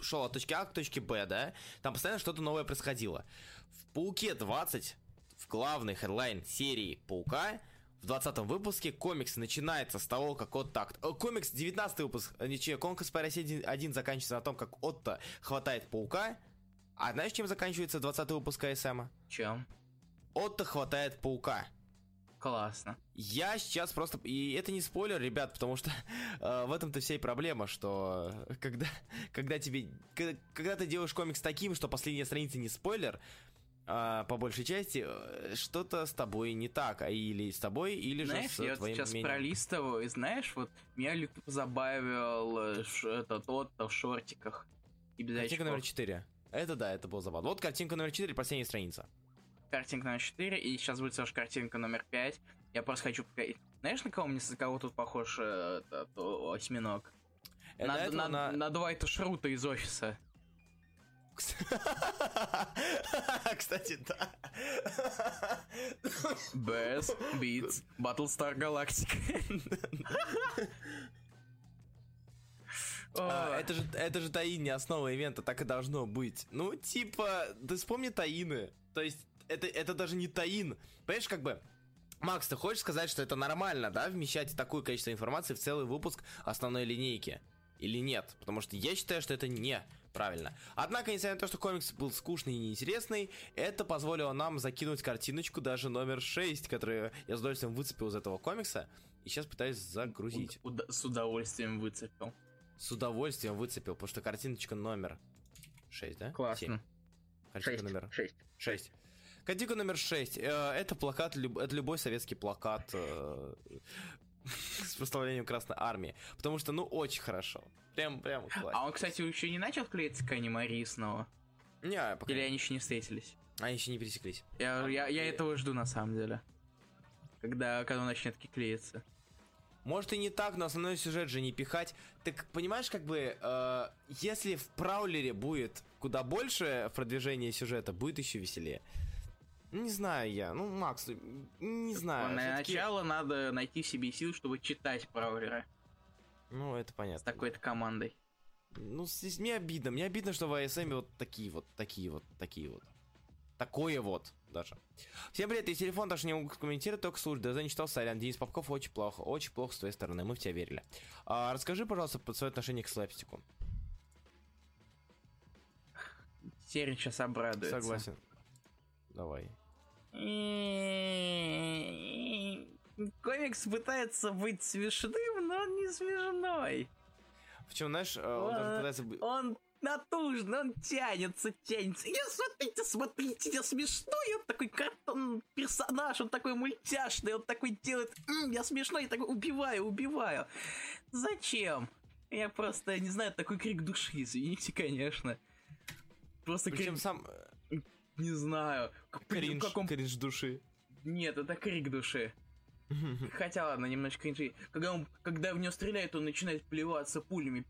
шел от точки А к точке Б, да, там постоянно что-то новое происходило. В Пауке 20, в главный хедлайн серии Паука, в 20 выпуске комикс начинается с того, как Отто... Так, э, комикс 19 выпуск, э, ничего, Конкурс по России 1 заканчивается на том, как Отто хватает Паука. А знаешь, чем заканчивается 20 выпуск АСМа? Чем? Отто хватает Паука. Классно. Я сейчас просто... И это не спойлер, ребят, потому что э, в этом-то вся и проблема, что когда, когда тебе... Когда, когда ты делаешь комикс таким, что последняя страница не спойлер, а, по большей части э, что-то с тобой не так, а или с тобой, или знаешь, же с я твоим сейчас мнением. пролистываю, и знаешь, вот меня легко забавил э, этот тот в шортиках. И без Картинка очков. номер 4. Это да, это было забавно. Вот картинка номер 4, последняя страница картинка номер 4, и сейчас будет тоже картинка номер 5. Я просто хочу показать. Знаешь, на кого мне с кого тут похож э, этот осьминог? Э, на, на, на... на Дуайта Шрута из офиса. Кстати, да. Bass Beats Battlestar Galactica. А, это же, это же Таин, не основа ивента, так и должно быть. Ну, типа, ты вспомни Таины. То есть, это, это даже не таин. Понимаешь, как бы... Макс, ты хочешь сказать, что это нормально, да, вмещать такое количество информации в целый выпуск основной линейки? Или нет? Потому что я считаю, что это не правильно. Однако, несмотря на то, что комикс был скучный и неинтересный, это позволило нам закинуть картиночку даже номер 6, которую я с удовольствием выцепил из этого комикса, и сейчас пытаюсь загрузить. У- с удовольствием выцепил. С удовольствием выцепил, потому что картиночка номер 6, да? Классно. 7. Картинка 6. номер 6. 6. Картинка номер 6. Э, это плакат, это любой советский плакат э, с прославлением Красной Армии. Потому что, ну, очень хорошо. Прям, прям классно. А он, кстати, еще не начал клеиться к Ани Мари снова? Не, пока... Или они еще не встретились? Они еще не пересеклись. Я, я, я этого жду, на самом деле. Когда, когда он начнет клеиться. Может и не так, но основной сюжет же не пихать. Так понимаешь, как бы, э, если в Праулере будет куда больше продвижения сюжета, будет еще веселее. Не знаю я. Ну, Макс, не знаю. На начало надо найти себе сил, чтобы читать Браулера. Ну, это понятно. С такой-то командой. Ну, здесь мне обидно. Мне обидно, что в ASM вот такие вот, такие вот, такие вот. Такое вот даже. Всем привет, и телефон даже не могу комментировать, только слушай. Да, не читал, сорян. Денис Попков, очень плохо, очень плохо с твоей стороны, мы в тебя верили. А, расскажи, пожалуйста, под свое отношение к слэпстику. Серия сейчас обрадуется. Согласен. Давай. Комикс пытается быть смешным, но он не смешной. В чем, знаешь, он, он пытается быть... Он натужно, он тянется, тянется. Я смотрите, смотрите, я смешной, он такой картон персонаж, он такой мультяшный, он такой делает, М, я смешной, я такой убиваю, убиваю. Зачем? Я просто, не знаю, такой крик души, извините, конечно. Просто Причем крик... сам... Не знаю. Кринж, каком... кринж души. Нет, это крик души. Хотя ладно, немножко кринжи. Когда, он, когда в него стреляет, он начинает плеваться пулями.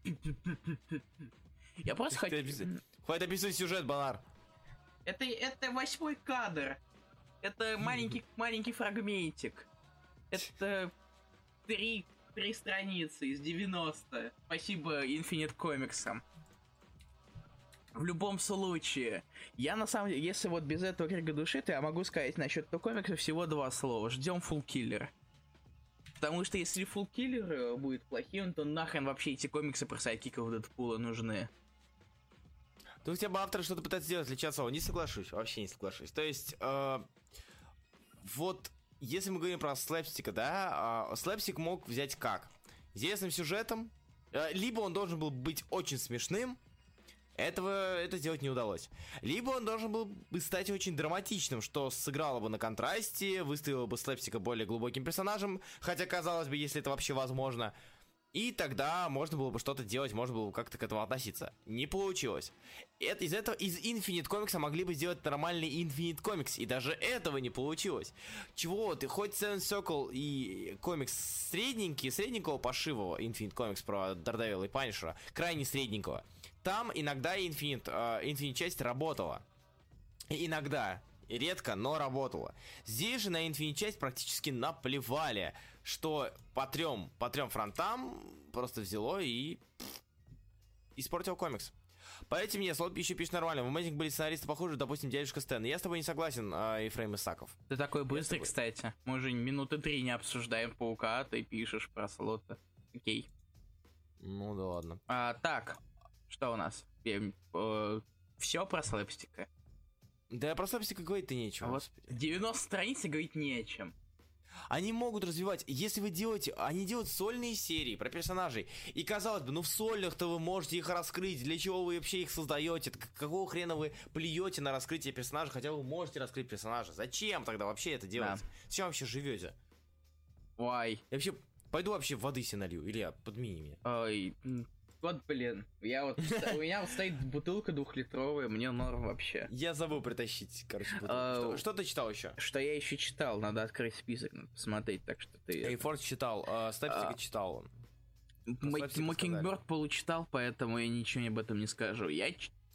Я просто хочу... Хватит описывать сюжет, Банар. Это, это восьмой кадр. Это маленький, маленький фрагментик. Это три, три страницы из 90. Спасибо Infinite Comics. В любом случае, я на самом деле, если вот без этого крига души, то я могу сказать насчет этого комикса всего два слова. Ждем Foolkiller. Потому что если Foolkiller будет плохим, то нахрен вообще эти комиксы про sidekick ов Дэдпула нужны. То хотя бы авторы что-то пытаются сделать для Часова. Не соглашусь, вообще не соглашусь. То есть, э, вот, если мы говорим про слэпстика, да, э, слэпстик мог взять как? Интересным сюжетом, э, либо он должен был быть очень смешным, этого это сделать не удалось. Либо он должен был бы стать очень драматичным, что сыграло бы на контрасте, выставило бы слэпстика более глубоким персонажем, хотя казалось бы, если это вообще возможно. И тогда можно было бы что-то делать, можно было бы как-то к этому относиться. Не получилось. Это, из этого, из Infinite Comics могли бы сделать нормальный Infinite Comics, и даже этого не получилось. Чего ты, хоть Seven Circle и комикс средненький, средненького пошивого Infinite Comics про Daredevil и Панишера, крайне средненького, там иногда Infinite, uh, Infinite часть работала. Иногда, редко, но работала. Здесь же на Infinite часть практически наплевали что по трем, по трем фронтам просто взяло и испортил комикс. Поверьте мне, Слот еще пишет нормально. В Amazing были сценаристы похожи, допустим, дядюшка Стэн. Я с тобой не согласен, а, Ефрейм Исаков. Ты такой быстрый, кстати. Мы уже минуты три не обсуждаем Паука, а ты пишешь про Слота. Окей. Ну да ладно. А, так, что у нас? Э, все про слэпстика. Да про слэпстика говорить-то нечего. А вот 90 страниц и говорить не о чем. Они могут развивать, если вы делаете, они делают сольные серии про персонажей. И казалось бы, ну в сольных-то вы можете их раскрыть. Для чего вы вообще их создаете? Какого хрена вы плюете на раскрытие персонажа, хотя вы можете раскрыть персонажа? Зачем тогда вообще это делать? Да. Зачем вообще живете? Why? Я вообще пойду вообще воды себе налью. Илья, подмини меня. Ой, вот, блин, я вот, у меня вот стоит бутылка двухлитровая, мне норм вообще. Я забыл притащить, короче, бутылку. А, что, ты читал еще? Что я еще читал, надо открыть список, надо посмотреть, так что ты... Эйфорс читал, а, Степсика читал. Мокингберд получитал, поэтому я ничего об этом не скажу. Я...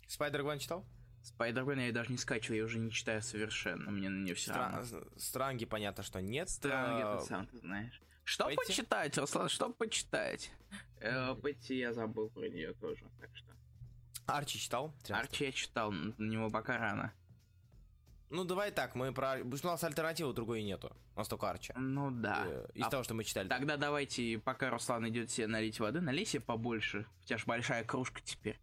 Спайдер-Гвен читал? Спайдермен я даже не скачивал, я уже не читаю совершенно, мне на нее все равно. Странги, понятно, что нет. Странги, ты сам ты знаешь. Что Пойти? почитать, Руслан, что почитать? Э, пойти я забыл про нее тоже, так что. Арчи читал? Арчи я читал, на него пока рано. Ну, давай так, мы про... У нас альтернативы другой нету. У нас только Арчи. Ну, да. Э, из а того, что мы читали. Тогда давайте, пока Руслан идет себе налить воды, налей себе побольше. У тебя же большая кружка теперь.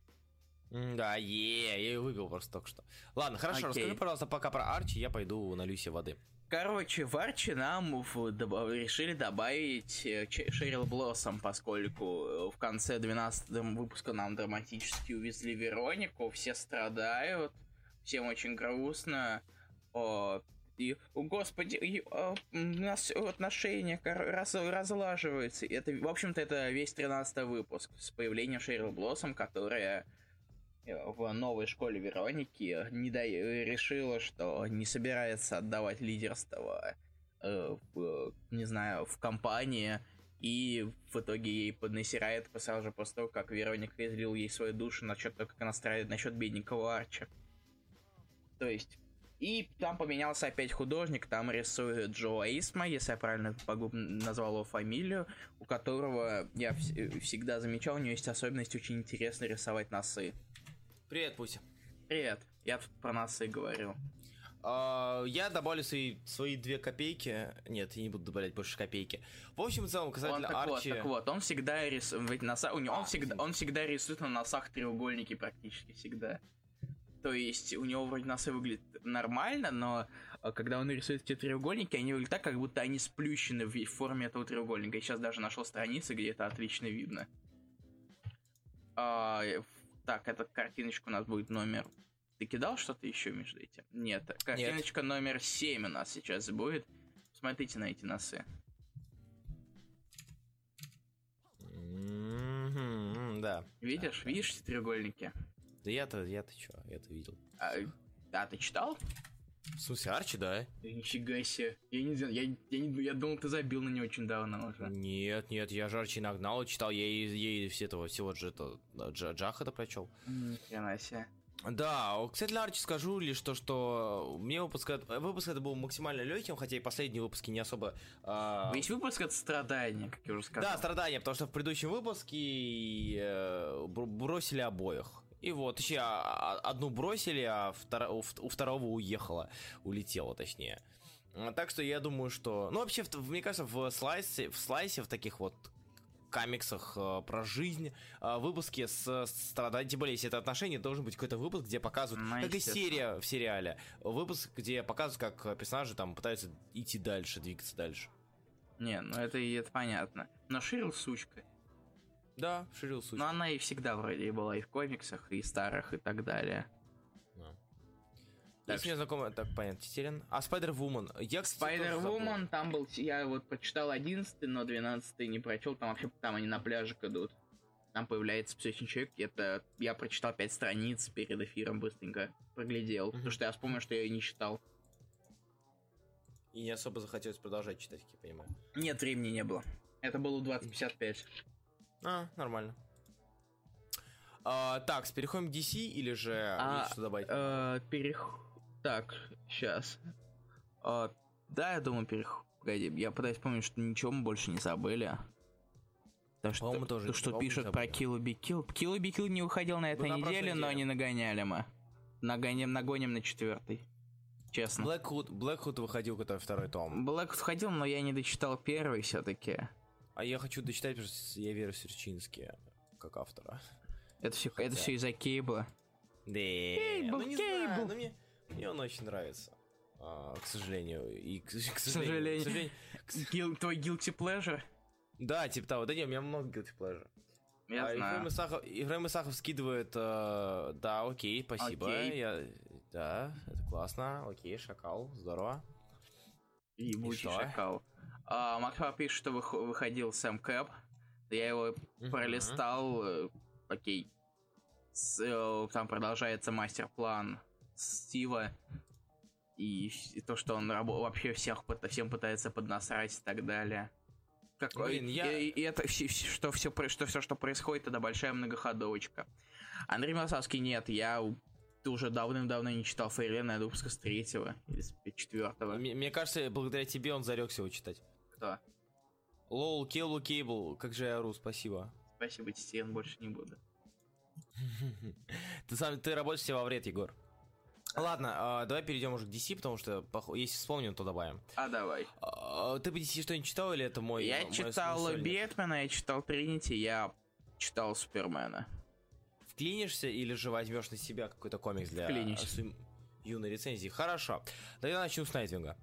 Да, е, я ее выпил просто только что. Ладно, хорошо, Окей. расскажи, пожалуйста, пока про Арчи, я пойду налью себе воды. Короче, в Арчи нам решили добавить э, Шерил Блоссом, поскольку э, в конце 12 выпуска нам драматически увезли Веронику, все страдают, всем очень грустно. О, и, о, господи, и, о, у нас отношения раз, разлаживаются. Это, в общем-то, это весь 13 выпуск с появлением Шерил Блоссом, которая в новой школе Вероники не да... решила, что не собирается отдавать лидерство э, в, не знаю, в компании, и в итоге ей поднасирает сразу же после того, как Вероника излил ей свою душу насчет того, как она страдает насчет бедненького Арча. То есть, и там поменялся опять художник, там рисует Джо Эйсма, если я правильно назвал его фамилию, у которого я вс- всегда замечал, у него есть особенность очень интересно рисовать носы. Привет, Пуся. Привет. Я тут про нас и говорил. Uh, я добавлю свои, свои две копейки. Нет, я не буду добавлять больше копейки. В общем в целом, касательно он, так Арчи... Вот, так вот, он всегда рисует... Носа... У него, а, он, всегда, он всегда рисует на носах треугольники практически всегда. То есть у него вроде носы выглядят нормально, но а, когда он рисует эти треугольники, они выглядят так, как будто они сплющены в форме этого треугольника. Я сейчас даже нашел страницы, где это отлично видно. А, так, эта картиночка у нас будет номер... Ты кидал что-то еще между этим? Нет, картиночка Нет. номер 7 у нас сейчас будет. Смотрите на эти носы. Mm-hmm, да. Видишь, да, видишь эти треугольники? Да я-то, я-то что, я-то видел. А, а ты читал? В смысле, Арчи, да? Нифига себе. Я не знаю, я, я, не, я думал, ты забил на него очень давно уже. Нет, нет, я же Арчи нагнал, читал, я я и все этого всего же это, Джа, Джах это прочел. Ни себе. Да, кстати, для Арчи скажу лишь то, что мне выпуск, выпуск это был максимально легким, хотя и последние выпуски не особо... Э... Весь выпуск это страдание, как я уже сказал. Да, страдание, потому что в предыдущем выпуске э, бросили обоих. И вот, точнее, а, а, одну бросили, а втор... у второго уехала, улетела, точнее. Так что я думаю, что... Ну, вообще, мне кажется, в слайсе, в слайсе, в таких вот комиксах э, про жизнь, э, выпуске с страданием, тем более, если это отношения, должен быть какой-то выпуск, где показывают, ну, как и серия в сериале, выпуск, где показывают, как персонажи там пытаются идти дальше, двигаться дальше. Не, ну это, это понятно. Но Ширл сучка. Да, Ширил суть. Но она и всегда вроде и была и в комиксах, и старых, и так далее. Да. Если мне знакомо, так понятно, Тетерин. А? Я, Spider-Woman, там был, я вот прочитал 11 но 12 не прочел, там вообще, там они на пляжик идут. Там появляется психичный человек, это, я прочитал 5 страниц перед эфиром быстренько, проглядел, mm-hmm. потому что я вспомнил, что я ее не читал. И не особо захотелось продолжать читать, как я понимаю. Нет, времени не было. Это было 2055. А, нормально. А, так, переходим к DC или же а, что добавить? А, перех... Так, сейчас. А, да, я думаю, перех... Погоди, я пытаюсь помнить, что ничего мы больше не забыли. То, что, тоже, то, что пишут про Kill Be Kill. Kill Be Kill не выходил на этой неделе, но не нагоняли мы. Нагоним, нагоним на четвертый. Честно. Blackwood, Blackwood выходил, который второй том. Blackwood входил, но я не дочитал первый все-таки. А я хочу дочитать, потому что я верю в Серчински как автора. Это все, Хотя... это все из-за Кейбла. Да. Кейбл, ну, не Кейбл. Знаю, но мне, мне он очень нравится. А, к сожалению. И к, к сожалению. К сожалению. Гил, твой guilty pleasure? Да, типа того. Да нет, у меня много guilty pleasure. Я а, знаю. Ефрем Исахов, Ефрем Исахов скидывает... Э, да, окей, спасибо. Окей. Я, да, это классно. Окей, шакал, здорово. Ебучий шакал. А, Макфа пишет, что выходил Сэм Кэп. Я его uh-huh. пролистал. Э, окей. С, э, там продолжается мастер-план Стива. И, и то, что он вообще всех, всем пытается поднасрать и так далее. Какой, Блин, я... и, и это что все, что все, что происходит, это большая многоходовочка. Андрей Масовский нет, я уже давным-давно не читал Фейлена, выпуска с третьего или с четвертого. Мне, мне кажется, благодаря тебе он зарекся его читать. Кто? Лол, Кейбл, Кейбл, как же я ору, спасибо. Спасибо, Титиен, больше не буду. ты сам, ты работаешь себе во вред, Егор. Ладно, э, давай перейдем уже к DC, потому что если вспомним, то добавим. А давай. Э, ты по DC что-нибудь читал или это мой? Я мой читал Бэтмена, я читал Тринити, я читал Супермена. Вклинишься или же возьмешь на себя какой-то комикс для Вклинишься. юной рецензии? Хорошо. Тогда начну с Найтвинга.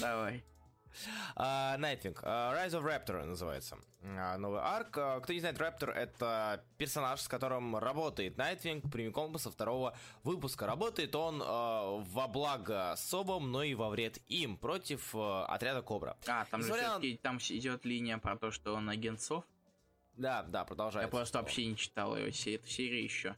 Давай. Найтвинг. Э, э, Rise of Raptor называется. Э, новый арк. Кто не знает, Raptor это персонаж, с которым работает Найтвинг прямиком со второго выпуска. Работает он во благо Сов, но и во вред им против отряда Кобра. А, там же на... там идет линия про то, что он агент Сов. Да, да, продолжается. Я просто вообще не читал ее, эту серию еще.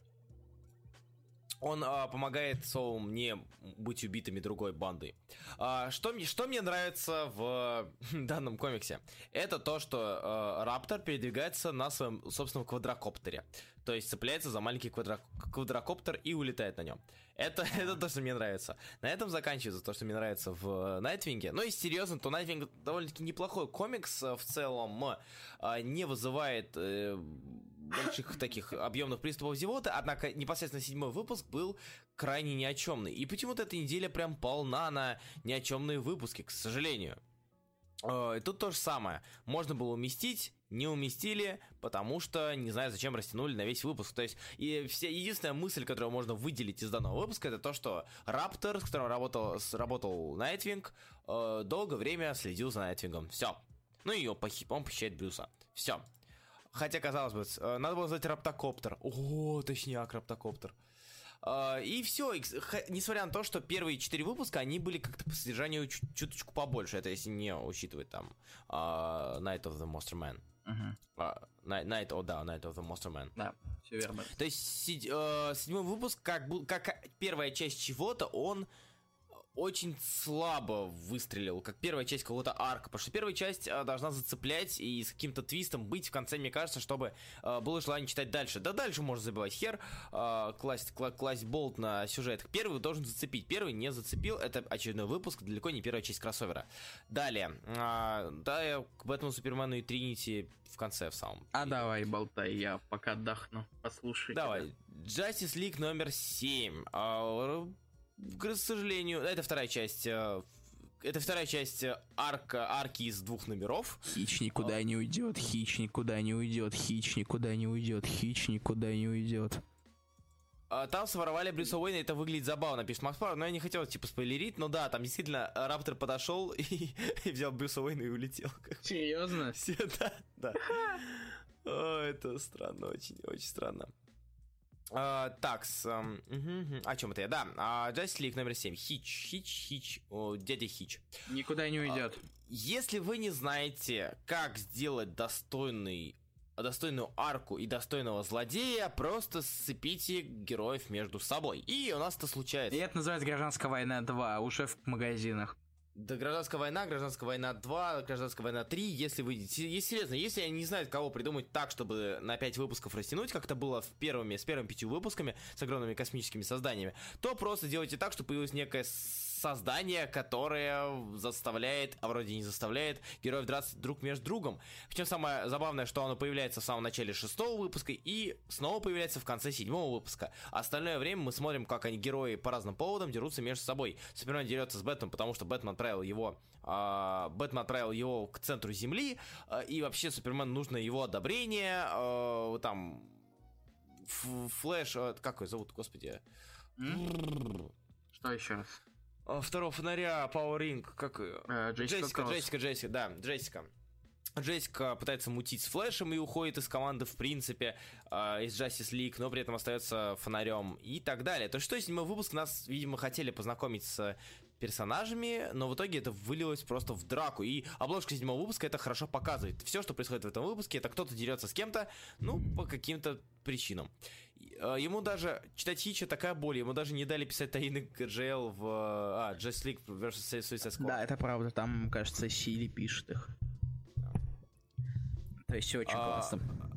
Он а, помогает Соум не быть убитыми другой бандой. А, что, что мне нравится в данном комиксе? Это то, что а, Раптор передвигается на своем собственном квадрокоптере. То есть цепляется за маленький квадро- квадрокоптер и улетает на нем. Это, это то, что мне нравится. На этом заканчивается то, что мне нравится в Найтвинге. Но и серьезно, то Найтвинг довольно-таки неплохой комикс в целом. Не вызывает э, больших таких объемных приступов зевоты, однако непосредственно седьмой выпуск был крайне ни о чемный. И почему-то эта неделя прям полна на ни о чемные выпуски, к сожалению. Э, и тут то же самое. Можно было уместить не уместили, потому что не знаю, зачем растянули на весь выпуск. То есть, и все, единственная мысль, которую можно выделить из данного выпуска, это то, что Раптор, с которым работал, работал Найтвинг, э, долгое время следил за Найтвингом. Все. Ну и он похищает Брюса. Все. Хотя, казалось бы, э, надо было назвать Раптокоптер. О, точняк, Раптокоптер. Uh, и все, несмотря на то, что первые четыре выпуска, они были как-то по содержанию чуточку побольше, это если не учитывать там uh, Night of the Monster Man. Uh-huh. Uh, Night, oh, да, Night of the Monster Man. Да, все верно. То есть седьмой выпуск, как, как первая часть чего-то, он очень слабо выстрелил, как первая часть какого-то арка, потому что первая часть а, должна зацеплять и с каким-то твистом быть в конце, мне кажется, чтобы а, было желание читать дальше. Да дальше можно забивать хер, а, класть, кла- класть болт на сюжет. Первый должен зацепить, первый не зацепил, это очередной выпуск, далеко не первая часть кроссовера. Далее, а, да, я к Бэтмену, Супермену и Тринити в конце в самом. А и... давай, болтай, я пока отдохну, послушай. Давай, Justice League номер 7. А, к сожалению, это вторая часть э, это вторая часть э, арка, арки из двух номеров. Хич никуда а... не уйдет, Хич никуда не уйдет, Хич никуда не уйдет, Хич никуда не уйдет. А, там своровали Брюса Уэйна, это выглядит забавно, пишет Макс Пар, но я не хотел, типа, спойлерить, но да, там действительно Раптор подошел и, и взял Брюса Уэйна и улетел. Серьезно? Все, да, да. О, это странно, очень, очень странно. Uh, так, с, um, uh-huh, о чем это я? Да, uh, Justice League номер 7. Хич, Хич, Хич, о, дядя Хич. Никуда не уйдет. Uh, если вы не знаете, как сделать достойный достойную арку и достойного злодея, просто сцепите героев между собой. И у нас это случается. И это называется «Гражданская война 2» уже в магазинах. Да, гражданская война, гражданская война 2, гражданская война 3, если вы... Если серьезно, если они не знают, кого придумать так, чтобы на 5 выпусков растянуть, как это было в первыми, с первыми пятью выпусками с огромными космическими созданиями, то просто делайте так, чтобы появилась некая создание, которое заставляет, а вроде не заставляет, героев драться друг между другом. Причем самое забавное, что оно появляется в самом начале шестого выпуска и снова появляется в конце седьмого выпуска. Остальное время мы смотрим, как они герои по разным поводам дерутся между собой. Супермен дерется с Бэтменом, потому что Бэтмен отправил его Uh, Бэтмен отправил его к центру Земли, uh, и вообще Супермен нужно его одобрение, uh, там Флэш, как его зовут, господи? Что еще раз? А, второго фонаря Power Ring, как э, Джессика, Джессика, Джессика, Джессика, да, Джессика. Джессика пытается мутить с Флэшем и уходит из команды, в принципе, э, из Justice League, но при этом остается фонарем и так далее. То есть, что седьмой выпуск нас, видимо, хотели познакомить с персонажами, но в итоге это вылилось просто в драку. И обложка седьмого выпуска это хорошо показывает. Все, что происходит в этом выпуске, это кто-то дерется с кем-то, ну, по каким-то причинам. А, ему даже читать Хича такая боль, ему даже не дали писать таинный GL в а, Just League vs. Suicide Squad. Да, это правда, там, кажется, Сили пишет их. То есть все очень а, классно.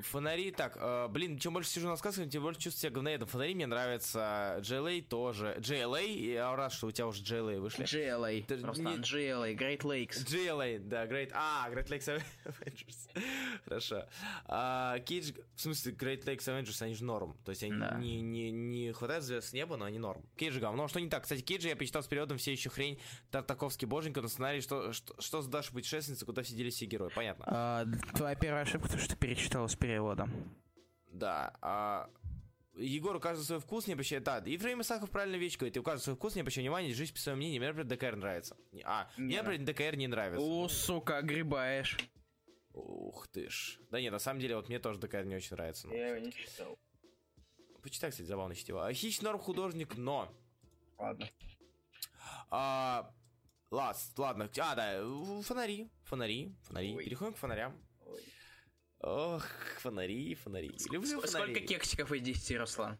Фонари, так, э, блин, чем больше сижу на сказках, тем больше чувствую себя говноедом. Фонари мне нравятся, GLA тоже. GLA, я рад, что у тебя уже GLA вышли. GLA, Ты, просто не... GLA, Great Lakes. GLA, да, Great, а, Great Lakes Avengers. Хорошо. А, Кейдж, в смысле, Great Lakes Avengers, они же норм. То есть они да. не, не, не хватает звезд с неба, но они норм. Кейдж говно, что не так. Кстати, Кейджа я почитал с периодом все еще хрень. Тартаковский боженька на сценарии, что, что, что за Даша путешественница, куда все делись все герои, понятно. А, твоя первая ошибка, то, что ты перечитал с переводом. Да. А... Егор, у каждого свой вкус, не обращай... Да, Ефрем Исахов правильно вещь говорит. У каждого свой вкус, не обращай внимания, держись по своему мнению. Мне, например, ДКР нравится. А, мне, например, ДКР не нравится. О, сука, огребаешь. Ух ты ж. Да нет, на самом деле, вот мне тоже ДКР не очень нравится. Но... Я его не читал. Почитай, кстати, забавно чтиво. А, Хищ норм художник, но... Ладно. А, ласт, ладно. А, да, фонари, фонари, фонари. Ой. Переходим к фонарям. Ох, фонари, фонари. Люблю Сколько фонари. кексиков из 10, Руслан?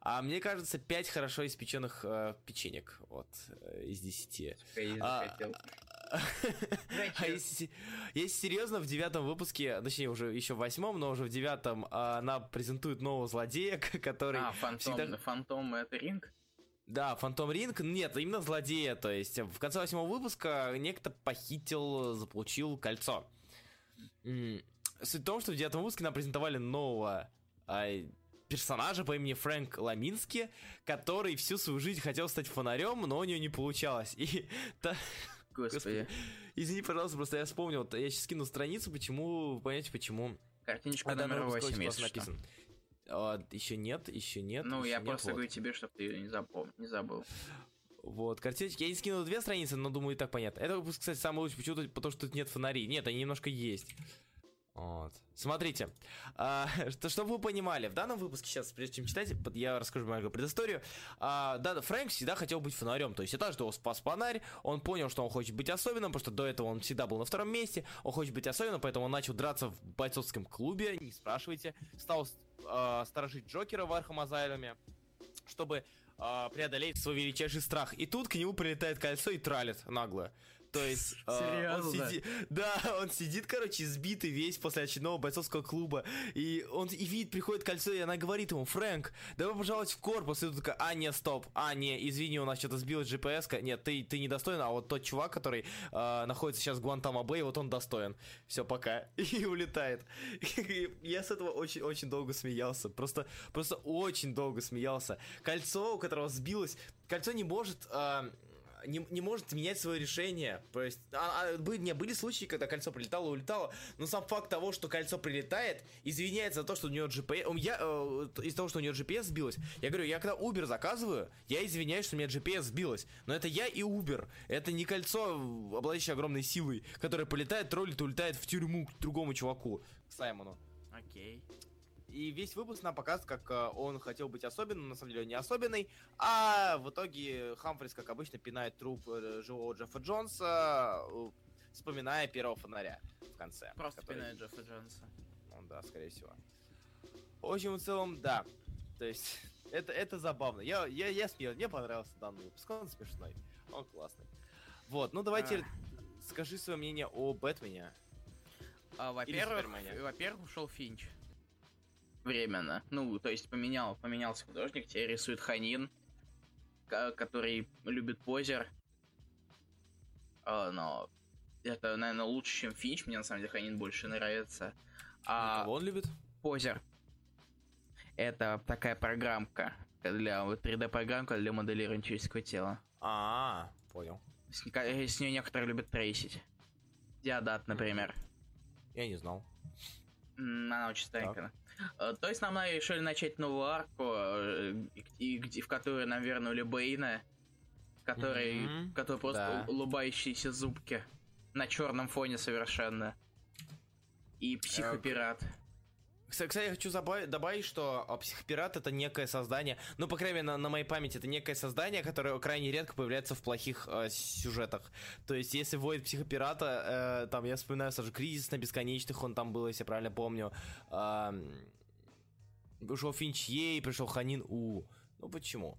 А мне кажется, 5 хорошо испеченных э, печенек. Вот, э, из 10. А, а если, если серьезно, в девятом выпуске, точнее, уже еще в восьмом, но уже в девятом а, она презентует нового злодея, который... А, Фантом, всегда... Фантом это Ринг? Да, Фантом Ринг, нет, именно злодея, то есть в конце восьмого выпуска некто похитил, заполучил кольцо. Суть в том, что в девятом выпуске нам презентовали нового а, персонажа по имени Фрэнк Ламински, который всю свою жизнь хотел стать фонарем, но у него не получалось. И та... Господи. Извини, пожалуйста, просто я вспомнил. Я сейчас скину страницу, почему, понимаете, почему. Картиночка а, номер 8 есть написан. А, еще нет, еще нет. Ну, еще я нет, просто вот. говорю тебе, чтобы ты ее не, запом... не забыл. Вот, картиночки. Я не скинул две страницы, но думаю, и так понятно. Это выпуск, кстати, самый лучший, почему-то, потому что тут нет фонарей. Нет, они немножко есть. Вот. Смотрите, а, что, чтобы вы понимали, в данном выпуске сейчас, прежде чем читать, я расскажу маленькую предысторию. А, да, Фрэнк всегда хотел быть фонарем, то есть однажды его спас фонарь, он понял, что он хочет быть особенным, потому что до этого он всегда был на втором месте, он хочет быть особенным, поэтому он начал драться в бойцовском клубе, не спрашивайте, стал а, сторожить Джокера в Arkham Asylum е, чтобы а, преодолеть свой величайший страх. И тут к нему прилетает кольцо и тралит нагло. То есть э, он сидит, да, он сидит, короче, сбитый весь после очередного бойцовского клуба, и он и видит, приходит кольцо, и она говорит ему, Фрэнк, давай пожаловать в корпус, и тут такая, а, не, стоп, а, не, извини, у нас что-то сбилось GPS, -ка. нет, ты, ты недостоин, а вот тот чувак, который э, находится сейчас в Гуантамо Бэй, вот он достоин. Все, пока. И улетает. И я с этого очень-очень долго смеялся, просто, просто очень долго смеялся. Кольцо, у которого сбилось, кольцо не может... Э, не, не может менять свое решение. То есть, а, а, были, не, были случаи, когда кольцо прилетало, улетало, но сам факт того, что кольцо прилетает, извиняется за то, что у него GPS... Я, э, из-за того, что у него GPS сбилось, я говорю, я когда Uber заказываю, я извиняюсь, что у меня GPS сбилось. Но это я и Uber. Это не кольцо, обладающее огромной силой, которое полетает, троллит, улетает в тюрьму к другому чуваку, к Саймону. Окей. Okay. И весь выпуск нам показывает, как э, он хотел быть особенным, на самом деле он не особенный. А в итоге Хамфрис, как обычно, пинает труп э, живого Джеффа Джонса, э, вспоминая первого фонаря в конце. Просто который... пинает Джеффа Джонса. Ну да, скорее всего. В общем, в целом, да. То есть, это, это забавно. Я, я, я смею, мне понравился данный выпуск, он смешной, он классный. Вот, ну давайте, а... скажи свое мнение о Бэтмене. А, во-первых, во-первых, ушел Финч временно. Ну, то есть поменял, поменялся художник, теперь рисует Ханин, который любит позер. А, но это, наверное, лучше, чем Финч. Мне на самом деле Ханин больше нравится. А Кого он любит? Позер. Это такая программка для 3D-программка для моделирования человеческого тела. А, понял. С, с нее некоторые любят трейсить. Диадат, например. Я не знал. Она очень старенькая. Э, то есть нам решили начать новую арку, э, и, и, в которой нам вернули Бейна, который, mm-hmm. который просто да. улыбающиеся зубки на черном фоне совершенно. И психопират. Кстати, я хочу добавить, что а, психопират это некое создание, ну, по крайней мере, на, на моей памяти, это некое создание, которое крайне редко появляется в плохих э, сюжетах. То есть, если вводит психопирата, э, там, я вспоминаю сразу кризис на бесконечных, он там был, если я правильно помню. Э, пришел Финч Ей, пришел Ханин У. Ну, почему?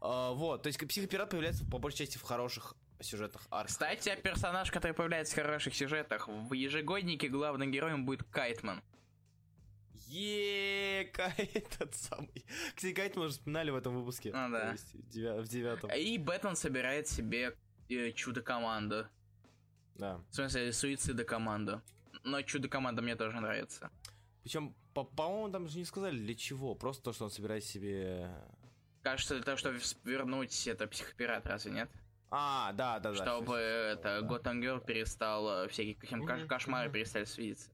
Э, вот, то есть, психопират появляется по большей части в хороших сюжетах арках. Кстати, персонаж, который появляется в хороших сюжетах, в ежегоднике главным героем будет Кайтман. Е, этот самый. Кстати, Кайт мы уже вспоминали в этом выпуске. А, да. Есть, в девятом. И Бэтмен собирает себе э, чудо-команду. Да. В смысле, суицида-команду. Но чудо-команда мне тоже нравится. Причем, по-моему, там же не сказали для чего. Просто то, что он собирает себе... Кажется, для того, чтобы вернуть это психопират, разве нет? А, да, да, да. Чтобы это Готэм Герл перестал, э, всякие кошмары mm-hmm. перестали светиться.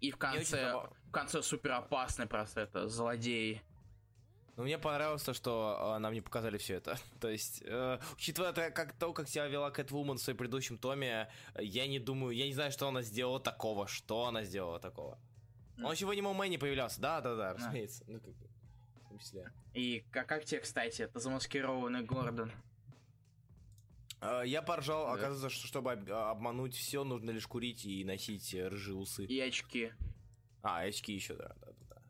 И в конце, в конце супер опасный просто это злодей. Ну, мне понравилось то, что э, нам не показали все это. то есть, э, учитывая то как, то, как себя вела Кэтвумен в своем предыдущем томе, я не думаю, я не знаю, что она сделала такого, что она сделала такого. Он еще в Man не появлялся, да-да-да, разумеется. Ну, как бы, в том числе. И как, как тебе, кстати, это замаскированный Гордон? Э, я поржал, да. оказывается, что чтобы обмануть все, нужно лишь курить и носить э, рыжие усы. И очки. А, очки еще, да, да, да.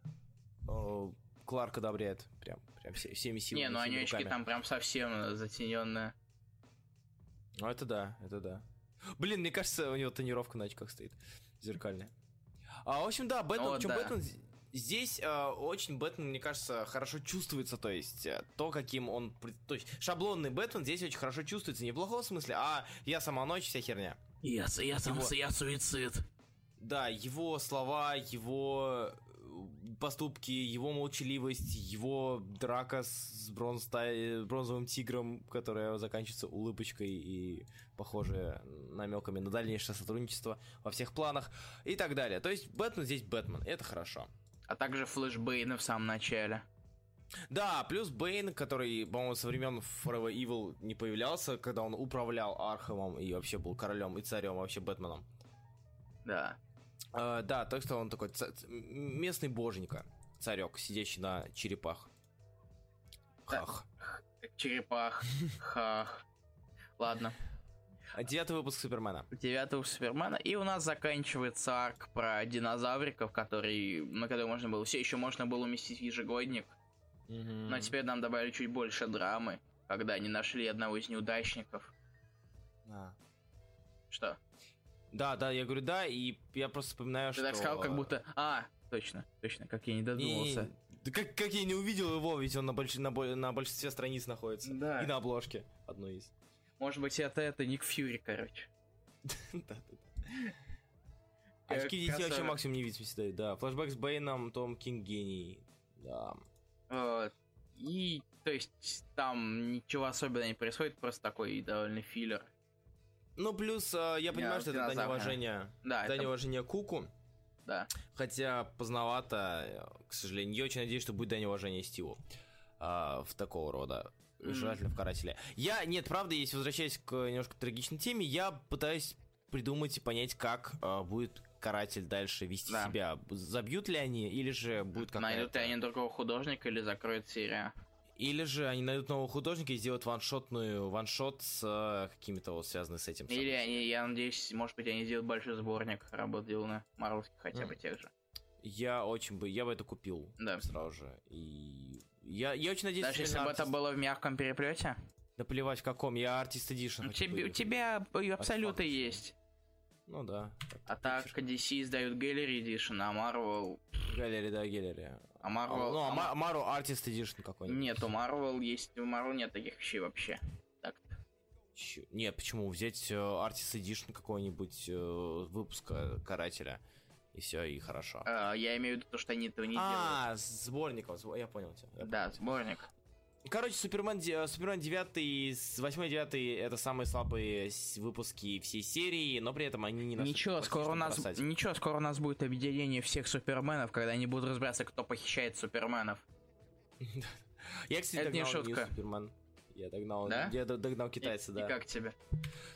да. Кларк одобряет прям, прям все, всеми силами. Не, ну они очки там прям совсем затененные. Ну это да, это да. Блин, мне кажется, у него тонировка на очках стоит. Зеркальная. А, в общем, да, Бэтмен, О, да. Бэтмен Здесь э, очень Бэтмен, мне кажется, хорошо чувствуется, то есть э, то, каким он... То есть шаблонный Бэтмен здесь очень хорошо чувствуется, не в плохом смысле, а я сама ночь, вся херня. Я, я, сам, его... я суицид. Да, его слова, его поступки, его молчаливость, его драка с бронзовым тигром, которая заканчивается улыбочкой и похожая намеками на дальнейшее сотрудничество во всех планах и так далее. То есть Бэтмен здесь Бэтмен, это хорошо. А также флешбейны в самом начале. Да, плюс Бэйн, который, по-моему, со времен Forever Evil не появлялся, когда он управлял Архемом и вообще был королем и царем, вообще Бэтменом. Да. Uh, да, так что он такой местный боженька, царек, сидящий на черепах. Хах. Черепах. Хах. Ладно. Девятый выпуск Супермена. Девятый выпуск Супермена. И у нас заканчивается арк про динозавриков, который, на который можно было... Все еще можно было уместить в ежегодник. Mm-hmm. Но теперь нам добавили чуть больше драмы, когда они нашли одного из неудачников. А. Что? Да, да, я говорю, да, и я просто вспоминаю, Ты что... так сказал, как будто... А, точно, точно, как я не додумался. Не, да как, как я не увидел его, ведь он на, больш... на, на большинстве страниц находится. Да. И на обложке одной из. Может быть, это, это Ник Фьюри, короче. Да, да, Очки детей вообще максимум не видите всегда. Да, флешбэк с Бэйном, Том Кинг гений. Да. И, то есть, там ничего особенного не происходит, просто такой довольно филлер. Ну, плюс, э, я понимаю, что это дань уважения. Да, дань уважения Куку. Да. Хотя поздновато, к сожалению. Я очень надеюсь, что будет дань уважения Стиву. А, в такого рода. Mm-hmm. Желательно в карателе. Я, нет, правда, если возвращаясь к немножко трагичной теме, я пытаюсь придумать и понять, как а, будет каратель дальше вести да. себя. Забьют ли они, или же будет какая-то... Найдут ли они другого художника, или закроют серию? Или же они найдут нового художника и сделают ваншотную ваншот с э, какими-то вот связанными с этим. Или они, я надеюсь, может быть, они сделают большой сборник работ Дилана Марвелских хотя mm. бы тех же. Я очень бы, я бы это купил да. сразу же. И я, я очень надеюсь, Даже если бы артист... это было в мягком переплете? Да плевать в каком, я артист Edition. У, тебе, у тебя абсолютно есть. Ну да. А так DC издают Gallery Edition, а Marvel... Gallery, да, Gallery. А Marvel... Ну, а Marvel Artist Edition какой-нибудь. Нет, у Marvel есть... У Marvel нет таких вещей вообще. так. Нет, почему? Взять Artist Edition какого-нибудь uh, выпуска Карателя и все, и хорошо. Uh, я имею в виду то, что они этого не а, делают. А, сборников, я понял тебя. Я да, понял. сборник. Короче, Супермен, Супермен 9, 8 9 это самые слабые выпуски всей серии, но при этом они не Ничего, скоро у нас бросать. Ничего, скоро у нас будет объединение всех Суперменов, когда они будут разбираться, кто похищает Суперменов. Я, кстати, это не шутка. Супермен. Я догнал, да? я догнал китайца, и, да. И как тебе?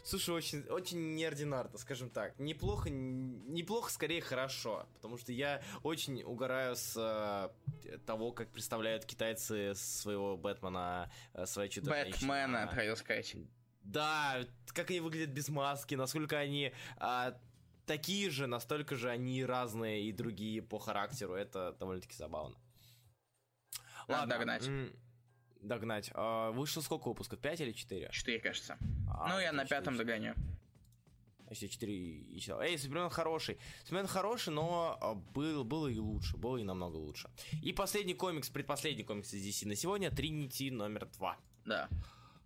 Слушай, очень, очень неординарно, скажем так. Неплохо, неплохо, скорее хорошо, потому что я очень угораю с э, того, как представляют китайцы своего Бэтмена, э, свои чудо Бэтмена, хотел сказать. Да, как они выглядят без маски, насколько они а, такие же, настолько же они разные и другие по характеру. Это довольно-таки забавно. Надо Ладно, догнать догнать. А, вышло сколько выпусков? 5 или 4? 4, кажется. А, ну, я на пятом догоню. Если 4 и. Эй, Супермен хороший. Супермен хороший, но а, был, было и лучше. Было и намного лучше. И последний комикс, предпоследний комикс из DC на сегодня, Тринити номер 2. Да.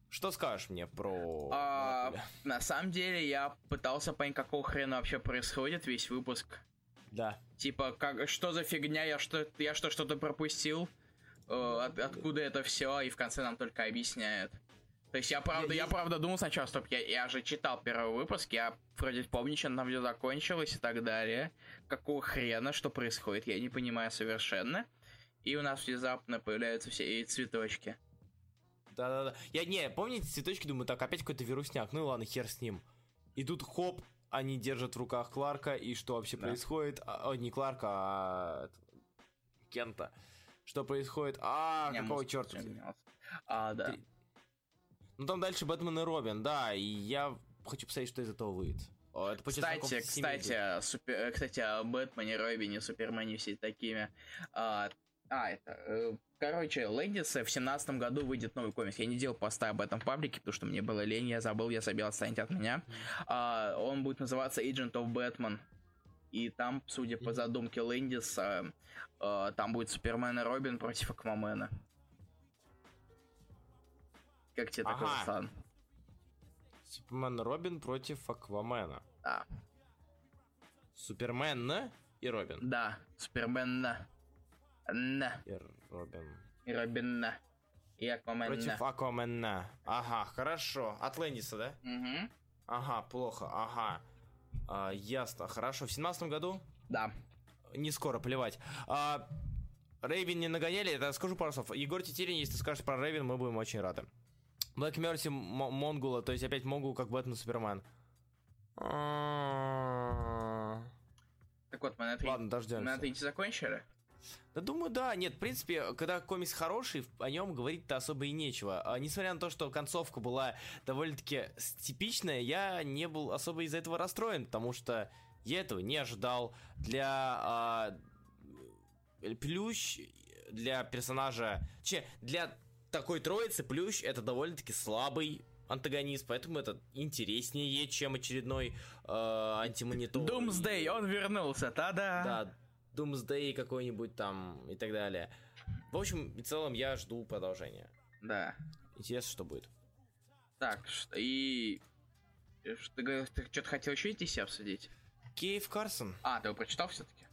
Что скажешь мне про... А, на самом деле, я пытался понять, какого хрена вообще происходит весь выпуск. Да. Типа, как, что за фигня, я что, я что, что-то пропустил? Э, от, откуда это все, и в конце нам только объясняют. То есть я правда, я, я правда думал сначала, стоп, я, я же читал первый выпуск, я вроде помню, что там все закончилось и так далее. Какого хрена, что происходит, я не понимаю совершенно. И у нас внезапно появляются все эти цветочки. Да-да-да. Я не, помните цветочки, думаю, так, опять какой-то вирусняк, ну ладно, хер с ним. И тут хоп, они держат в руках Кларка, и что вообще да. происходит? А, о, не Кларка, а Кента что происходит. А, Не, какого черта? А, да. Ты... Ну там дальше Бэтмен и Робин, да, и я хочу посмотреть, что из этого выйдет. О, это кстати, кстати, супер, э, кстати, о Бэтмене, Робине, Супермене все такими. А, а это, э, короче, Лэндиса в семнадцатом году выйдет новый комикс. Я не делал поста об этом в паблике, потому что мне было лень, я забыл, я забил, отстаньте от меня. А, он будет называться Agent of Batman. И там, судя по задумке Лэндиса, э, там будет Супермен и Робин против Аквамена. Как тебе ага. такой сан? Супермен и Робин против Аквамена. Да. Супермен и Робин. Да, Супермен. На. И Робин. И Робин на. И Аквамена. Против Аквамена. Ага, хорошо. Атлантиса, да? Угу. Ага, плохо, ага. А, ясно, хорошо. В семнадцатом году? Да. Не скоро, плевать. А, Рейвен не нагоняли, это скажу пару слов. Егор Тетерин, если ты скажешь про Рейвен, мы будем очень рады. Блэк Мерси Монгула, то есть опять Монгул как Бэтмен Супермен. Так вот, мы на третьем... Ладно, дождемся. Мы на третьем закончили? Да думаю, да. Нет, в принципе, когда комикс хороший, о нем говорить-то особо и нечего. А, несмотря на то, что концовка была довольно-таки типичная, я не был особо из-за этого расстроен, потому что я этого не ожидал. Для а, Плющ, для персонажа... Че, для такой троицы Плющ это довольно-таки слабый антагонист, поэтому это интереснее, чем очередной э, антимонитор. Думсдей, он вернулся, та-да! Да, Doomsday какой-нибудь там и так далее. В общем и целом я жду продолжения. Да. Интересно, что будет. Так, что и... Ты, ты что-то хотел еще идти обсудить? Кейв Карсон. А, ты его прочитал все-таки?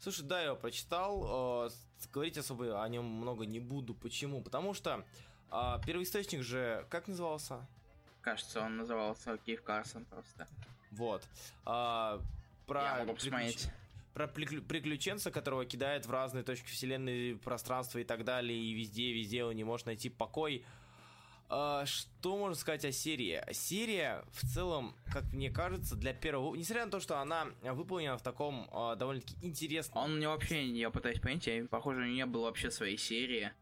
Слушай, да, я его прочитал. Э, говорить особо о нем много не буду. Почему? Потому что э, первоисточник же, как назывался? Кажется, он назывался Кейв Карсон просто. Вот. А, про я могу посмотреть про приключенца, которого кидает в разные точки вселенной, пространства и так далее, и везде, везде он не может найти покой. А, что можно сказать о серии? Серия, в целом, как мне кажется, для первого... Несмотря на то, что она выполнена в таком э, довольно-таки интересном... Он мне вообще, я пытаюсь понять, я, похоже, не было вообще своей серии.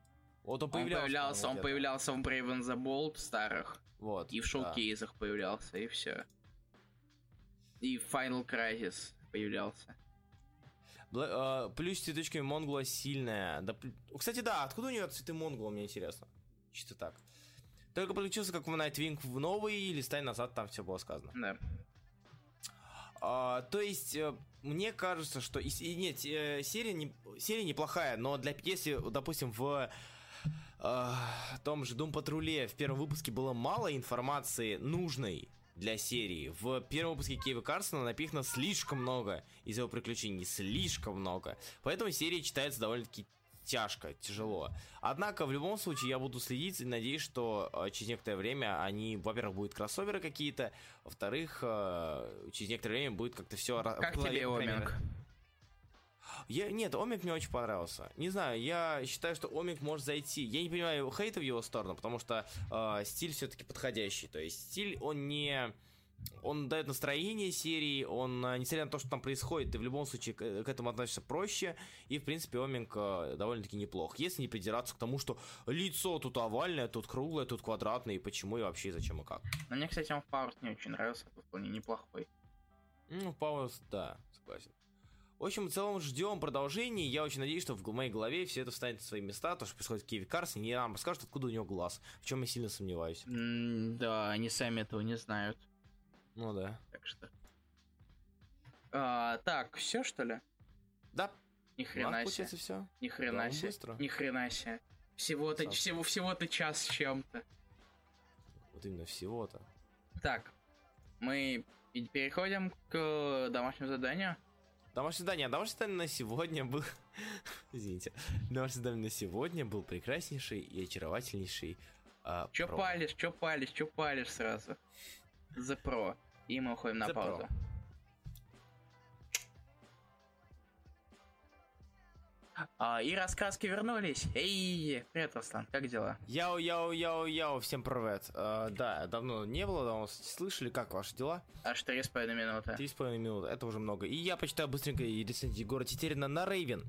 Вот он появлялся. Он появлялся, он появлялся в Brave and the Bold старых. Вот. И в шоу-кейсах да. появлялся, и все. И в Final Crisis появлялся. Бла- э, плюс цветочками Монгула сильная. Да, кстати, да, откуда у нее цветы Монгула, мне интересно. Чисто так. Только подключился как в Nightwing в новый, или стай назад, там все было сказано. Да. А, то есть, э, мне кажется, что... И, и, нет, э, серия, не, серия неплохая, но для если, допустим, в э, том же Doom Патруле в первом выпуске было мало информации нужной для серии. В первом выпуске Кейва Карсона напихано слишком много из его приключений, слишком много. Поэтому серия читается довольно-таки тяжко, тяжело. Однако, в любом случае, я буду следить и надеюсь, что э, через некоторое время они, во-первых, будут кроссоверы какие-то, во-вторых, э, через некоторое время будет как-то все... Как тебе Оминг? Я, нет, Омик мне очень понравился. Не знаю, я считаю, что Омик может зайти. Я не понимаю хейта в его сторону, потому что э, стиль все-таки подходящий. То есть стиль, он не... Он дает настроение серии, он, а, несмотря на то, что там происходит, ты в любом случае к, к этому относишься проще, и, в принципе, Оминг э, довольно-таки неплох. Если не придираться к тому, что лицо тут овальное, тут круглое, тут квадратное, и почему, и вообще, зачем и как. Но мне, кстати, он в Powers не очень нравился, тут вполне неплохой. Ну, Powers, да, согласен. В общем, в целом ждем продолжения. Я очень надеюсь, что в моей голове все это встанет на свои места. То, что происходит в Киеве Карсе, не нам расскажут, откуда у него глаз. В чем я сильно сомневаюсь. Mm, да, они сами этого не знают. Ну да. Так что. А, так, все что ли? Да. Ни хрена себе. все. Ни хрена да, себе. Быстро. Ни хрена себе. Всего-то, всего, всего-то час с чем-то. Вот именно всего-то. Так, мы переходим к домашнему заданию. Домашнее задание. Домашнее задание на сегодня был... Извините. Домашнее задание на сегодня был прекраснейший и очаровательнейший а, Чё про. палишь, чё палишь, чё палишь сразу? The Pro. И мы уходим на паузу. А, и раскраски вернулись. Эй, привет, Руслан, как дела? Яу, яу, яу, яу, всем привет. А, да, давно не было, давно слышали, как ваши дела? Аж три с половиной минуты. Три с половиной минуты, это уже много. И я почитаю быстренько и рецензии Егора Тетерина на Рейвен.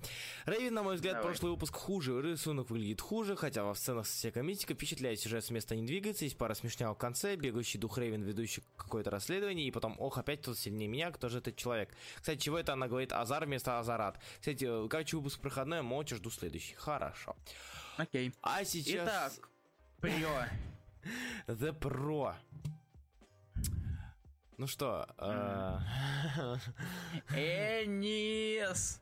Рейвен, на мой взгляд, Давай. прошлый выпуск хуже, рисунок выглядит хуже, хотя во сценах вся комитика впечатляет, сюжет с места не двигается, есть пара смешнял в конце, бегающий дух Рейвен, ведущий какое-то расследование, и потом, ох, опять тут сильнее меня, кто же этот человек? Кстати, чего это она говорит Азар вместо Азарат? Кстати, короче, выпуск проходной, молча жду следующий. Хорошо. Окей. А сейчас... Итак, Pro. The Pro. Ну что, Энис!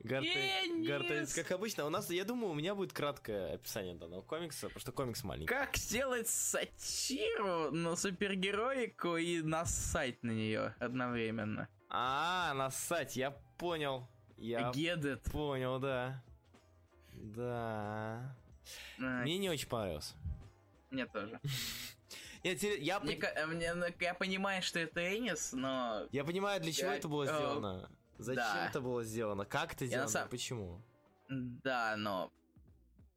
Гартейс, как обычно, у нас, я думаю, у меня будет краткое описание данного комикса, потому что комикс маленький. Как сделать сатиру на супергероику и нассать на нее одновременно? А, нассать, я понял. Я Get it. понял, да. Да. Мне не очень понравился. Мне тоже. Я, я, мне, мне, ну, я понимаю, что это Энис, но... Я понимаю, для чего я, это было сделано. Зачем да. это было сделано? Как это сделано? Сам... Почему? Да, но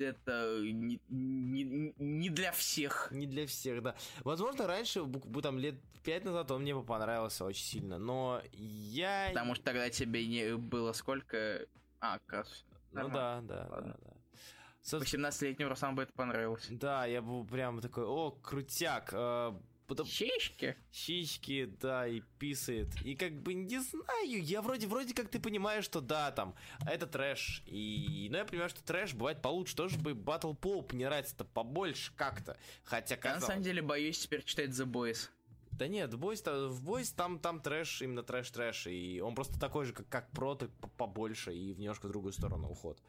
это не, не, не для всех. Не для всех, да. Возможно, раньше, там, лет пять назад он мне бы понравился очень сильно, но я... Потому что тогда тебе не было сколько... А, как Ну да, да, Ладно. да, да. 18-летнему Руслану бы это понравилось. Да, я был прям такой, о, крутяк. Э, потом... Щечки? Щечки, да, и писает. И как бы, не знаю, я вроде, вроде как ты понимаешь, что да, там, это трэш. И, ну, я понимаю, что трэш бывает получше. Тоже бы Battle Pop не нравится-то побольше как-то. Хотя, казалось... Я на самом деле боюсь теперь читать The Boys. Да нет, в Boys, в Boys там, там трэш, именно трэш-трэш. И он просто такой же, как, как про, побольше, и в немножко в другую сторону уход.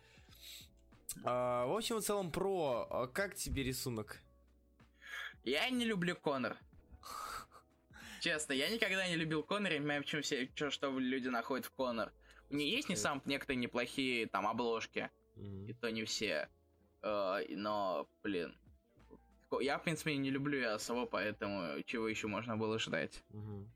А, в общем, в целом, про, а как тебе рисунок? Я не люблю Конор. Честно, я никогда не любил Конор, я не понимаю, почему все, что, что люди находят в Конор. У нее есть не сам некоторые неплохие там обложки, mm-hmm. и то не все. Uh, но, блин, я, в принципе, не люблю ее особо, поэтому чего еще можно было ждать. Mm-hmm.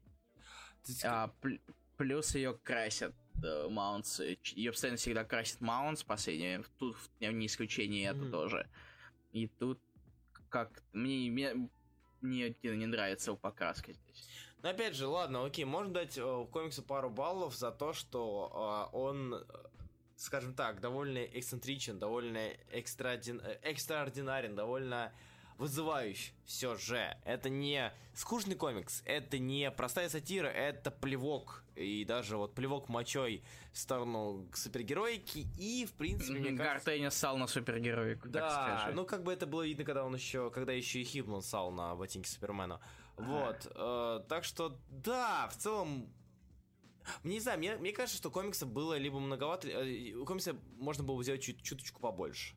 А, пл- плюс ее красят Маунтс. Ее постоянно всегда красит Маунтс последнее. Тут не исключение mm-hmm. это тоже. И тут как мне, мне, мне не нравится его покраска здесь. Но опять же, ладно, окей, можно дать э, комиксу пару баллов за то, что э, он, э, скажем так, довольно эксцентричен, довольно экстраордин... Э, экстраординарен, довольно вызывающий все же. Это не скучный комикс, это не простая сатира, это плевок. И даже вот плевок мочой в сторону супергероики. И, в принципе, мне кажется... Гартенни ссал на супергероику, Да, ну как бы это было видно, когда он еще, когда еще и Хибман ссал на ботинке Супермена. Вот. Э, так что, да, в целом не знаю, мне, мне кажется, что комикса было либо многовато, э, у комикса можно было сделать чуть, чуточку побольше.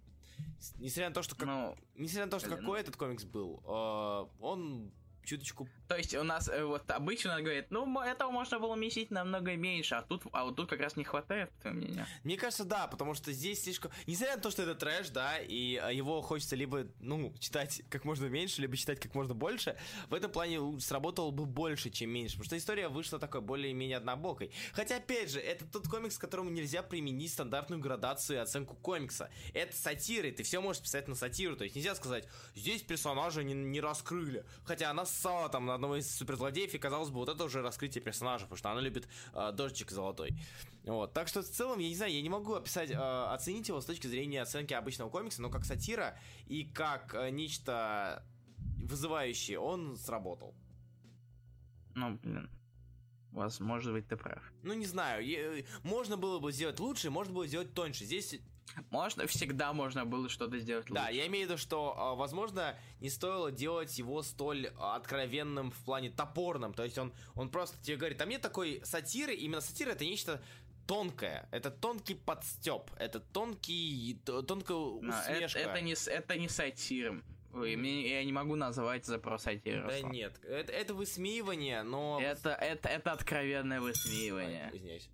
Несмотря на то, что, как... ну, несмотря на то, что какой этот комикс был, э, он чуточку... То есть у нас э, вот обычно говорит, ну, этого можно было месить намного меньше, а тут, а вот тут как раз не хватает, по мнению. Мне кажется, да, потому что здесь слишком... Несмотря на то, что это трэш, да, и а, его хочется либо, ну, читать как можно меньше, либо читать как можно больше, в этом плане сработало бы больше, чем меньше, потому что история вышла такой более-менее однобокой. Хотя, опять же, это тот комикс, которому нельзя применить стандартную градацию и оценку комикса. Это сатира, и ты все можешь писать на сатиру, то есть нельзя сказать, здесь персонажа не, не раскрыли, хотя она ссала там на одного из суперзлодеев, и казалось бы, вот это уже раскрытие персонажа, потому что она любит э, дождичек золотой. Вот. Так что в целом, я не знаю, я не могу описать, э, оценить его с точки зрения оценки обычного комикса, но как сатира и как э, нечто вызывающее, он сработал. Ну, блин. Вас, может быть, ты прав. Ну, не знаю. Можно было бы сделать лучше, можно было сделать тоньше. Здесь можно, всегда можно было что-то сделать лучше. Да, я имею в виду, что, а, возможно, не стоило делать его столь откровенным в плане топорным. То есть он, он просто тебе говорит, а мне такой сатиры, именно сатира это нечто тонкое, это тонкий подстеп, это тонкий, тонкая усмешка. Это, это, не, это не сатир. Ой, мне, я не могу называть за про сатиру. Да нет, это, это высмеивание, но... Это, это, это откровенное высмеивание. Извиняюсь.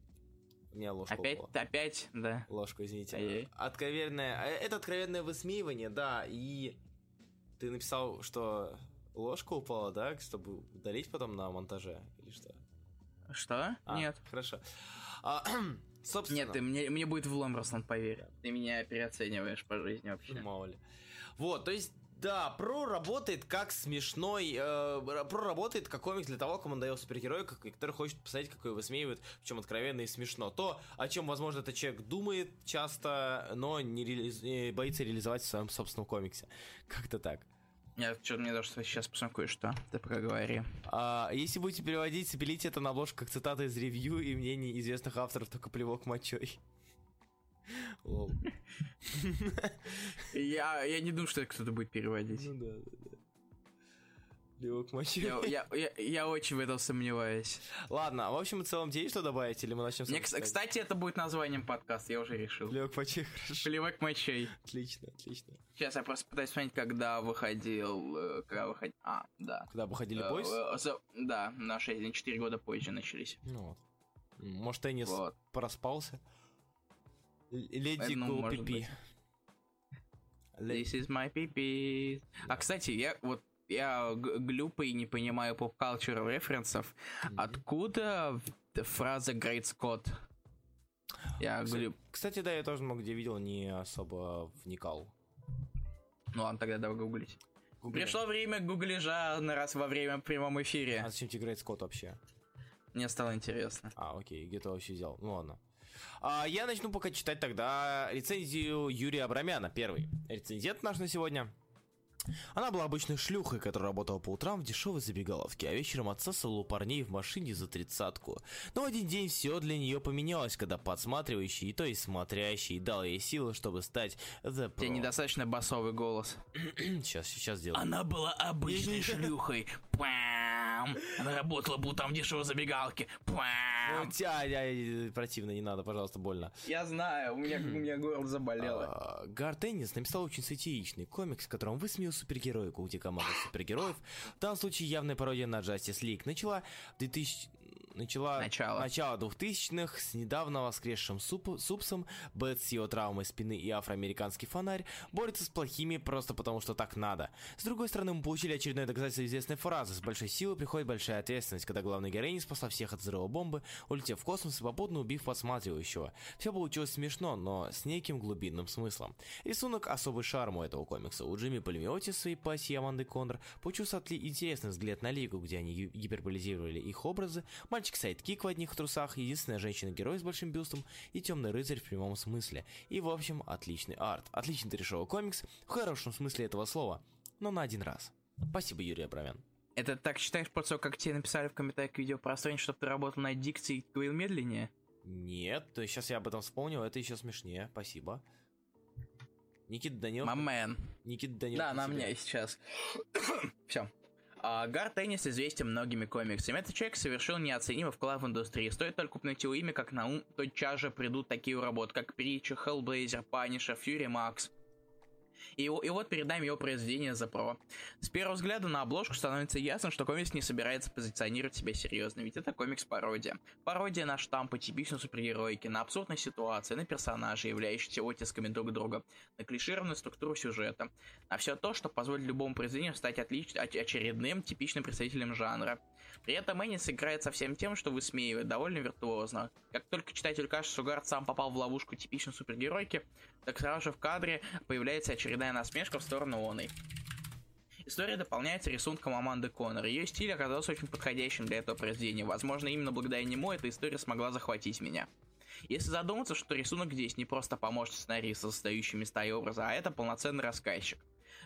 У меня ложка Опять, упала. опять, да. Ложку, извините. Ай-яй. Откровенное, э, это откровенное высмеивание, да, и ты написал, что ложка упала, да, чтобы удалить потом на монтаже, или что? Что? А, Нет. Хорошо. А, собственно... Нет, ты, мне, мне будет влом, Руслан, поверь. Ты меня переоцениваешь по жизни вообще. Мало ли. Вот, то есть да, Про работает как смешной, э, Про работает как комикс для того, кому надоел супергерой, который хочет посмотреть, какой его высмеивает, причем откровенно и смешно. То, о чем, возможно, этот человек думает часто, но не реализ... боится реализовать в своем собственном комиксе. Как-то так. Я что-то мне даже сейчас посмотрю кое-что. Ты проговори. А, если будете переводить, запилите это на обложку как цитата из ревью и мнений известных авторов, только плевок мочой. Я, я не думаю, что это кто-то будет переводить. Ну да, да, да. Левок. Я, я, я, я очень в этом сомневаюсь. Ладно, в общем и целом, тебе что добавить, или мы начнем Мне, Кстати, это будет названием подкаста, я уже решил. Левок мочей, хорошо. Плевок мочей. Отлично, отлично. Сейчас я просто пытаюсь вспомнить, когда выходил... Э, когда выходил... А, да. Когда выходили бойс? Э, э, да, на 6, 4 года позже начались. Ну вот. Может, Теннис вот. проспался? Леди Пипи. This is my pipis. А, кстати, я вот я глупый не понимаю поп-культур референсов. Mm-hmm. Откуда фраза Great Scott? Я кстати, глюп... кстати, да, я тоже много где видел, не особо вникал. Ну ладно, тогда давай гуглить. Гугли. Пришло время гуглежа на раз во время прямом эфире. А зачем тебе Great Scott вообще? Мне стало интересно. А, окей, где ты вообще взял? Ну ладно. А, я начну пока читать тогда рецензию Юрия Абрамяна, первый. Рецензент наш на сегодня. Она была обычной шлюхой, которая работала по утрам в дешевой забегаловке, а вечером отсасывала у парней в машине за тридцатку. Но один день все для нее поменялось, когда подсматривающий, то есть смотрящий, дал ей силы, чтобы стать The Pro. Тебе недостаточно басовый голос. сейчас, сейчас сделаю. Она была обычной шлюхой. Она работала по утрам в дешевой забегалке. Ну, тебя, противно, не надо, пожалуйста, больно. Я знаю, у меня, у меня горло заболело. А, Гар Теннис написал очень сатиричный комикс, в котором высмеял супергероику, где команда супергероев, в данном случае явная пародия на Justice League, начала в 2000 начала начало, начало 2000-х с недавно воскресшим суп, Супсом, Бэт с его травмой спины и афроамериканский фонарь борется с плохими просто потому, что так надо. С другой стороны, мы получили очередное доказательство известной фразы «С большой силой приходит большая ответственность», когда главная героиня спасла всех от взрыва бомбы, улетев в космос и попутно убив подсматривающего. Все получилось смешно, но с неким глубинным смыслом. Рисунок особый шарм у этого комикса. У Джимми Пальмиоти своей пассии Аманды Коннор получился интересный взгляд на Лигу, где они гиперболизировали их образы, мальчик-сайдкик в одних трусах, единственная женщина-герой с большим бюстом и темный рыцарь в прямом смысле. И в общем, отличный арт. Отличный трешовый комикс в хорошем смысле этого слова, но на один раз. Спасибо, Юрий Абрамян. Это так считаешь того, как тебе написали в комментариях к видео пространстве, чтобы ты работал над дикцией и говорил медленнее? Нет, то сейчас я об этом вспомнил, это еще смешнее, спасибо. Никита Данилов. Мамен. Никита Данилов. Да, на меня сейчас. Все. А, Гарт Эннис известен многими комиксами. Этот человек совершил неоценимый вклад в индустрию. Стоит только упомянуть его имя, как на ум тотчас же придут такие работы, как Причер, Хеллблейзер, Панишер, Fury MAX. И, и вот перед нами его произведение The Pro. С первого взгляда на обложку становится ясно, что комикс не собирается позиционировать себя серьезно, ведь это комикс-пародия. Пародия на штампы типичной супергероики, на абсурдные ситуации, на персонажей, являющихся оттисками друг друга, на клишированную структуру сюжета, на все то, что позволит любому произведению стать отлич... очередным типичным представителем жанра. При этом Эннис играет со всем тем, что высмеивает довольно виртуозно. Как только читатель кажется, что Гард сам попал в ловушку типичной супергеройки, так сразу же в кадре появляется очередная насмешка в сторону оной. История дополняется рисунком Аманды Коннор. Ее стиль оказался очень подходящим для этого произведения. Возможно, именно благодаря нему эта история смогла захватить меня. Если задуматься, что рисунок здесь не просто помощник сценариста, создающий места и образы, а это полноценный рассказчик.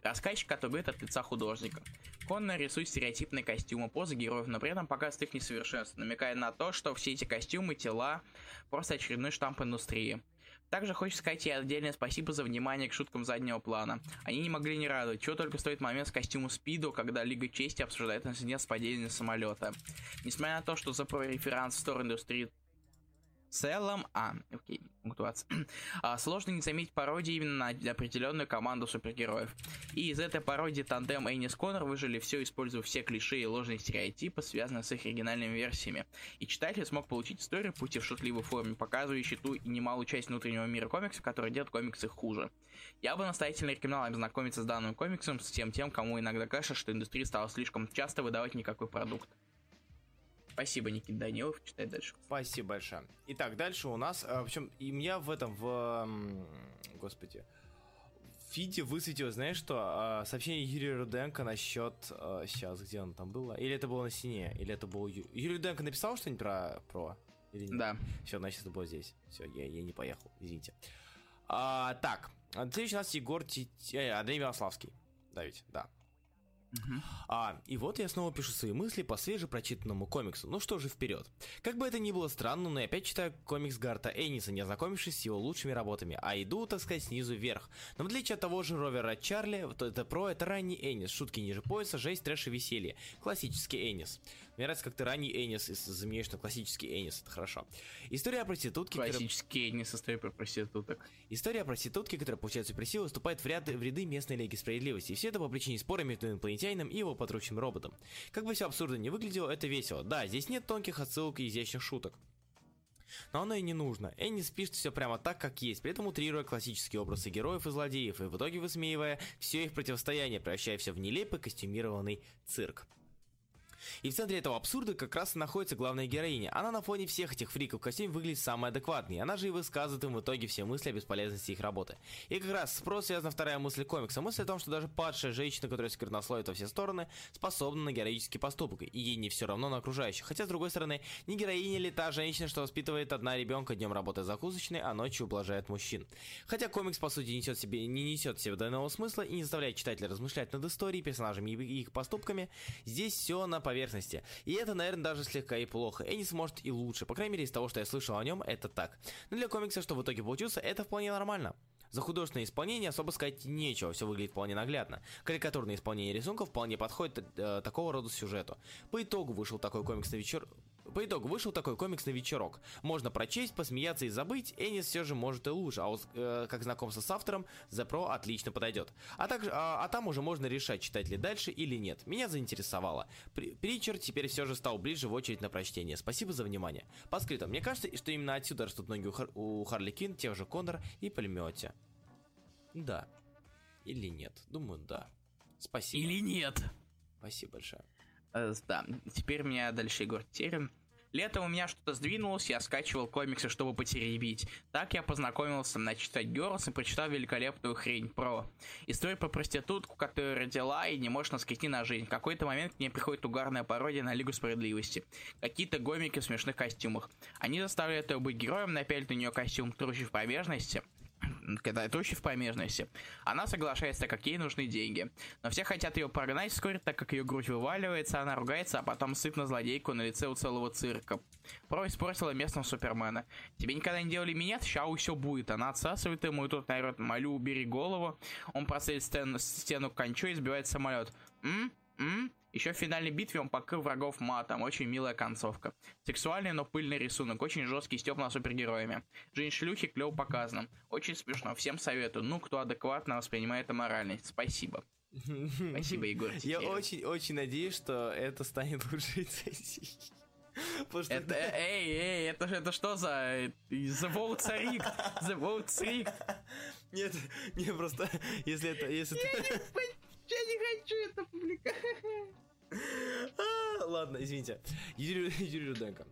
Рассказчик, говорит от лица художника. Коннор рисует стереотипные костюмы, позы героев, но при этом показывает их несовершенство, намекая на то, что все эти костюмы, тела просто очередной штамп индустрии. Также хочется сказать ей отдельное спасибо за внимание к шуткам заднего плана. Они не могли не радовать, чего только стоит момент с костюмом Спиду, когда Лига Чести обсуждает инцидент с падением самолета. Несмотря на то, что за реферанс в сторону индустрии целом... А, окей, пунктуация. а, сложно не заметить пародии именно на определенную команду супергероев. И из этой пародии тандем Эннис Коннор выжили все, используя все клише и ложные стереотипы, связанные с их оригинальными версиями. И читатель смог получить историю, пусть и в шутливой форме, показывающую ту и немалую часть внутреннего мира комиксов, который делает комиксы хуже. Я бы настоятельно рекомендовал им знакомиться с данным комиксом, с тем тем, кому иногда кажется, что индустрия стала слишком часто выдавать никакой продукт. Спасибо, Никит Данилов. Читай дальше. Спасибо большое. Итак, дальше у нас, а, причем и меня в этом, в, господи, в фите высветилось, знаешь что, а, сообщение Юрия Руденко насчет, сейчас, где он там был, или это было на стене, или это был Юрий Руденко написал что-нибудь про, про, или нет? Да. Все, значит, это было здесь. Все, я, я не поехал, извините. А, так, следующий у нас Егор Т... Э, Андрей Милославский. Да ведь, да. Uh-huh. А, и вот я снова пишу свои мысли по свежепрочитанному комиксу. Ну что же, вперед. Как бы это ни было странно, но я опять читаю комикс Гарта Энниса, не ознакомившись с его лучшими работами, а иду, так сказать, снизу вверх. Но в отличие от того же Ровера Чарли, то это про это ранний Эннис, шутки ниже пояса, жесть, трэш и веселье. Классический Эннис. Мне нравится, как ты ранний Энис заменяешь на классический Энис, это хорошо. История о проститутке... Классический. Энис, история про проституток. История о проститутке, которая получает суперсилу, вступает в, ряд, в ряды местной лиги справедливости. И все это по причине спора между инопланетянином и его подручным роботом. Как бы все абсурдно не выглядело, это весело. Да, здесь нет тонких отсылок и изящных шуток. Но оно и не нужно. Эннис пишет все прямо так, как есть, при этом утрируя классические образы героев и злодеев, и в итоге высмеивая все их противостояние, превращая все в нелепый костюмированный цирк. И в центре этого абсурда как раз и находится главная героиня. Она на фоне всех этих фриков костюм выглядит самой адекватной. Она же и высказывает им в итоге все мысли о бесполезности их работы. И как раз спрос связана вторая мысль комикса. Мысль о том, что даже падшая женщина, которая сквернословит во все стороны, способна на героический поступок. И ей не все равно на окружающих. Хотя, с другой стороны, не героиня ли та женщина, что воспитывает одна ребенка днем работая закусочной, а ночью ублажает мужчин. Хотя комикс, по сути, несет себе, не несет в себе данного смысла и не заставляет читателя размышлять над историей, персонажами и их поступками, здесь все на поверхности. И это, наверное, даже слегка и плохо. Энис может и лучше. По крайней мере, из того, что я слышал о нем, это так. Но для комикса, что в итоге получился, это вполне нормально. За художественное исполнение особо сказать нечего, все выглядит вполне наглядно. Карикатурное исполнение рисунков вполне подходит э, такого рода сюжету. По итогу вышел такой комикс на вечер... По итогу вышел такой комикс на вечерок. Можно прочесть, посмеяться и забыть, Энис все же может и лучше, а вот э, как знакомство с автором, The Pro отлично подойдет. А, также, а, а там уже можно решать, читать ли дальше или нет. Меня заинтересовало. При, Притчер теперь все же стал ближе в очередь на прочтение. Спасибо за внимание. По скриптам, мне кажется, что именно отсюда растут ноги у, Хар у Харли Квинн, тех же Коннор и Пулемете. Да. Или нет? Думаю, да. Спасибо. Или нет. Спасибо большое. Э, да, теперь меня дальше Егор Терен. Летом у меня что-то сдвинулось, я скачивал комиксы, чтобы потеребить. Так я познакомился на читать Girls и прочитал великолепную хрень про. Историю про проститутку, которая родила и не может наскрести на жизнь. В какой-то момент к ней приходит угарная пародия на Лигу Справедливости. Какие-то гомики в смешных костюмах. Они заставляют ее быть героем, напялят на нее костюм трущий в поверхности когда это очень в помежности, она соглашается, как ей нужны деньги. Но все хотят ее прогнать вскоре, так как ее грудь вываливается, она ругается, а потом сыт на злодейку на лице у целого цирка. Про испортила местного Супермена. Тебе никогда не делали минет? Ща все будет. Она отсасывает ему, и тут наорет, молю, убери голову. Он просеет стену, стену кончу и сбивает самолет. М? М? Еще в финальной битве он покрыл врагов матом. Очень милая концовка. Сексуальный, но пыльный рисунок. Очень жесткий степ на супергероями. Жизнь шлюхи клево показан. Очень смешно. Всем советую. Ну, кто адекватно воспринимает аморальность. Спасибо. Спасибо, Егор. Я очень-очень надеюсь, что это станет лучшей сессией. Это, эй, эй, это, это что за... The Vote Rigged. The Vote Rigged. Нет, не просто, если это... Если я, это... Не, я не хочу это публиковать. А, ладно, извините. Юрий, Руденко.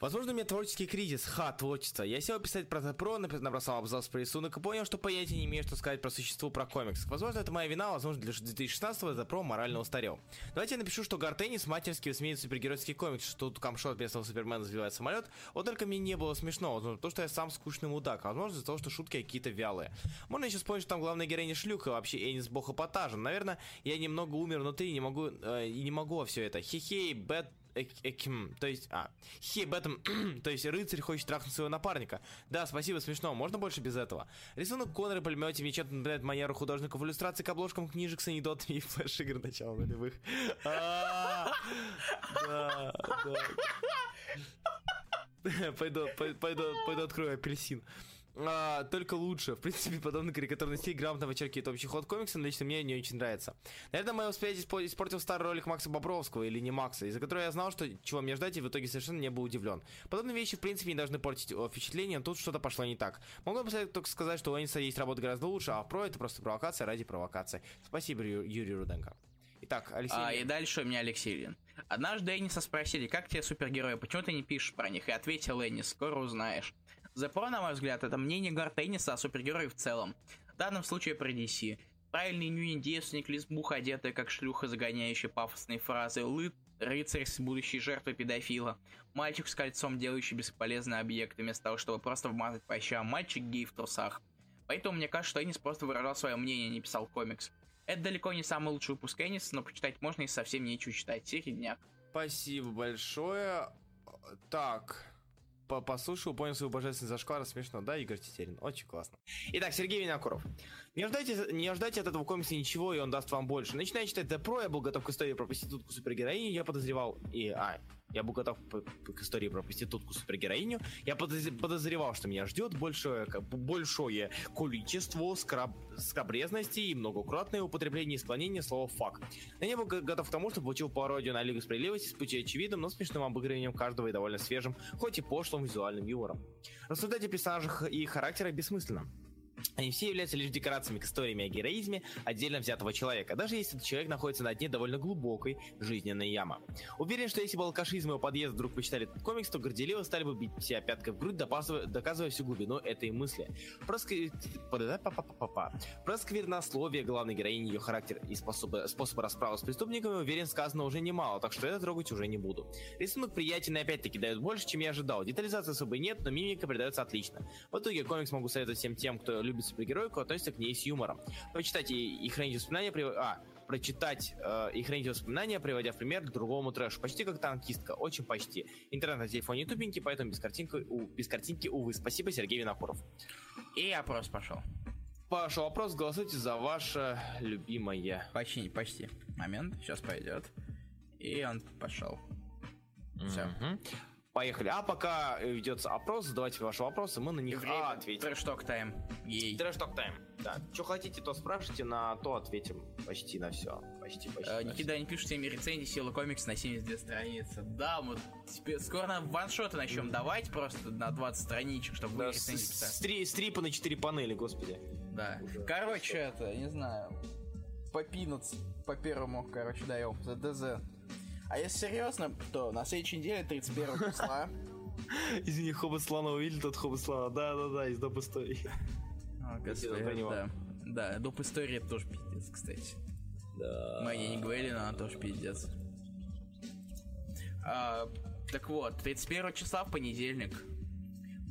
Возможно, у меня творческий кризис. Ха, творчество. Я сел писать про Про, набросал абзац про рисунок и понял, что понятия не имею, что сказать про существо про комикс. Возможно, это моя вина, возможно, для 2016-го это Про морально устарел. Давайте я напишу, что Гартеннис матерски высмеет супергеройский комикс, что тут камшот местного Супермена сбивает самолет. Вот только мне не было смешно, возможно, то, что я сам скучный мудак, а возможно, из-за того, что шутки какие-то вялые. Можно еще вспомнить, что там главная героиня шлюха, вообще Энис бог эпатажа. Наверное, я немного умер внутри, не могу, э, и не могу все это. Хе-хей, бэт Эким, то есть, а, об этом, то есть рыцарь хочет трахнуть своего напарника. Да, спасибо, смешно, можно больше без этого? Рисунок Коннора пулемете мне чем-то напоминает манеру художников иллюстрации к обложкам книжек с анекдотами и флеш-игр начала нулевых. А. Пойду, пойду, пойду открою апельсин а, только лучше. В принципе, подобный карикатурный стиль грамотно вычеркивает общий ход комикса, но лично мне не очень нравится. Наверное, мое восприятие испортил старый ролик Макса Бобровского, или не Макса, из-за которого я знал, что чего мне ждать, и в итоге совершенно не был удивлен. Подобные вещи, в принципе, не должны портить впечатление, но тут что-то пошло не так. Могу только сказать, что у Эниса есть работа гораздо лучше, а про это просто провокация ради провокации. Спасибо, Юрий Руденко. Итак, Алексей. А, и дальше у меня Алексей Ильин. Однажды Эниса спросили, как тебе супергерои, почему ты не пишешь про них? И ответил Энис, скоро узнаешь. The Pro, на мой взгляд, это мнение Гартенниса о супергерое в целом. В данном случае про DC. Правильный нью-девственник, лесбуха, одетая как шлюха, загоняющая пафосные фразы, лы, рыцарь с будущей жертвой педофила, мальчик с кольцом, делающий бесполезные объекты, вместо того, чтобы просто вмазать по щам, мальчик гей в трусах. Поэтому мне кажется, что Энис просто выражал свое мнение, не писал комикс. Это далеко не самый лучший выпуск Энис, но почитать можно и совсем нечего читать. Середняк. Спасибо большое. Так, по послушал, понял свою божественность зашквара, смешно, да, Игорь Тетерин? Очень классно. Итак, Сергей Винокуров. Не ждайте, не ждайте от этого комикса ничего, и он даст вам больше. Начиная читать The Pro, я был готов к истории про проститутку супергероиню, я подозревал, и, а, Я был готов к истории про проститутку-супергероиню. Я подозревал, что меня ждет большое, большое количество скраб, скрабрезности и многократное употребление и склонение слова «фак». Я не был готов к тому, что получил пародию на Лигу Справедливости с пути очевидным, но смешным обыгрыванием каждого и довольно свежим, хоть и пошлым визуальным юмором. Рассуждать о персонажах и характерах бессмысленно. Они все являются лишь декорациями к историями о героизме отдельно взятого человека, даже если этот человек находится на дне довольно глубокой жизненной ямы. Уверен, что если бы алкаши из моего подъезда вдруг почитали этот комикс, то горделиво стали бы бить себя пяткой в грудь, доказывая, доказывая всю глубину этой мысли. Проск... Про сквернословие главной героини, ее характер и способы, способы расправы с преступниками, уверен, сказано уже немало, так что это трогать уже не буду. Рисунок приятен и опять-таки дает больше, чем я ожидал. Детализации особо нет, но мимика передается отлично. В итоге комикс могу советовать всем тем, кто любит супергероику, относится к ней с юмором. Прочитайте и храните воспоминания, при... а, прочитать э, и хранить воспоминания, приводя в пример к другому трэшу. Почти как танкистка, очень почти. Интернет на телефоне тупенький, поэтому без картинки, у, без картинки, увы. Спасибо, Сергей Винокуров. И опрос пошел. Пошел опрос, голосуйте за ваше любимое. Почти, почти. Момент, сейчас пойдет. И он пошел. Все. Mm-hmm. Поехали. А пока ведется опрос, задавайте ваши вопросы, мы на них Время. а, ответим. Trash talk time. Trash talk time. Да. Что хотите, то спрашивайте, на то ответим почти на все. Почти, почти. А, Никита не пишет всеми рецензии Сила комикс на 72 страницы. Да, мы теперь скоро на one-shot ы начнем mm. давать просто на 20 страничек, чтобы да, рецензии писать. Стрипы на 4 панели, господи. Да. Ужас. Короче, это, не знаю, попинуться по первому, короче, даем за ДЗ. А если серьезно, то на следующей неделе, 31 числа... Извини, Хобот Слана увидели тот Хобот Слана. Да-да-да, из доп. истории. О, господи, да. Да, доп. истории это тоже пиздец, кстати. Да. Мы не говорили, но она тоже пиздец. А, так вот, 31 числа в понедельник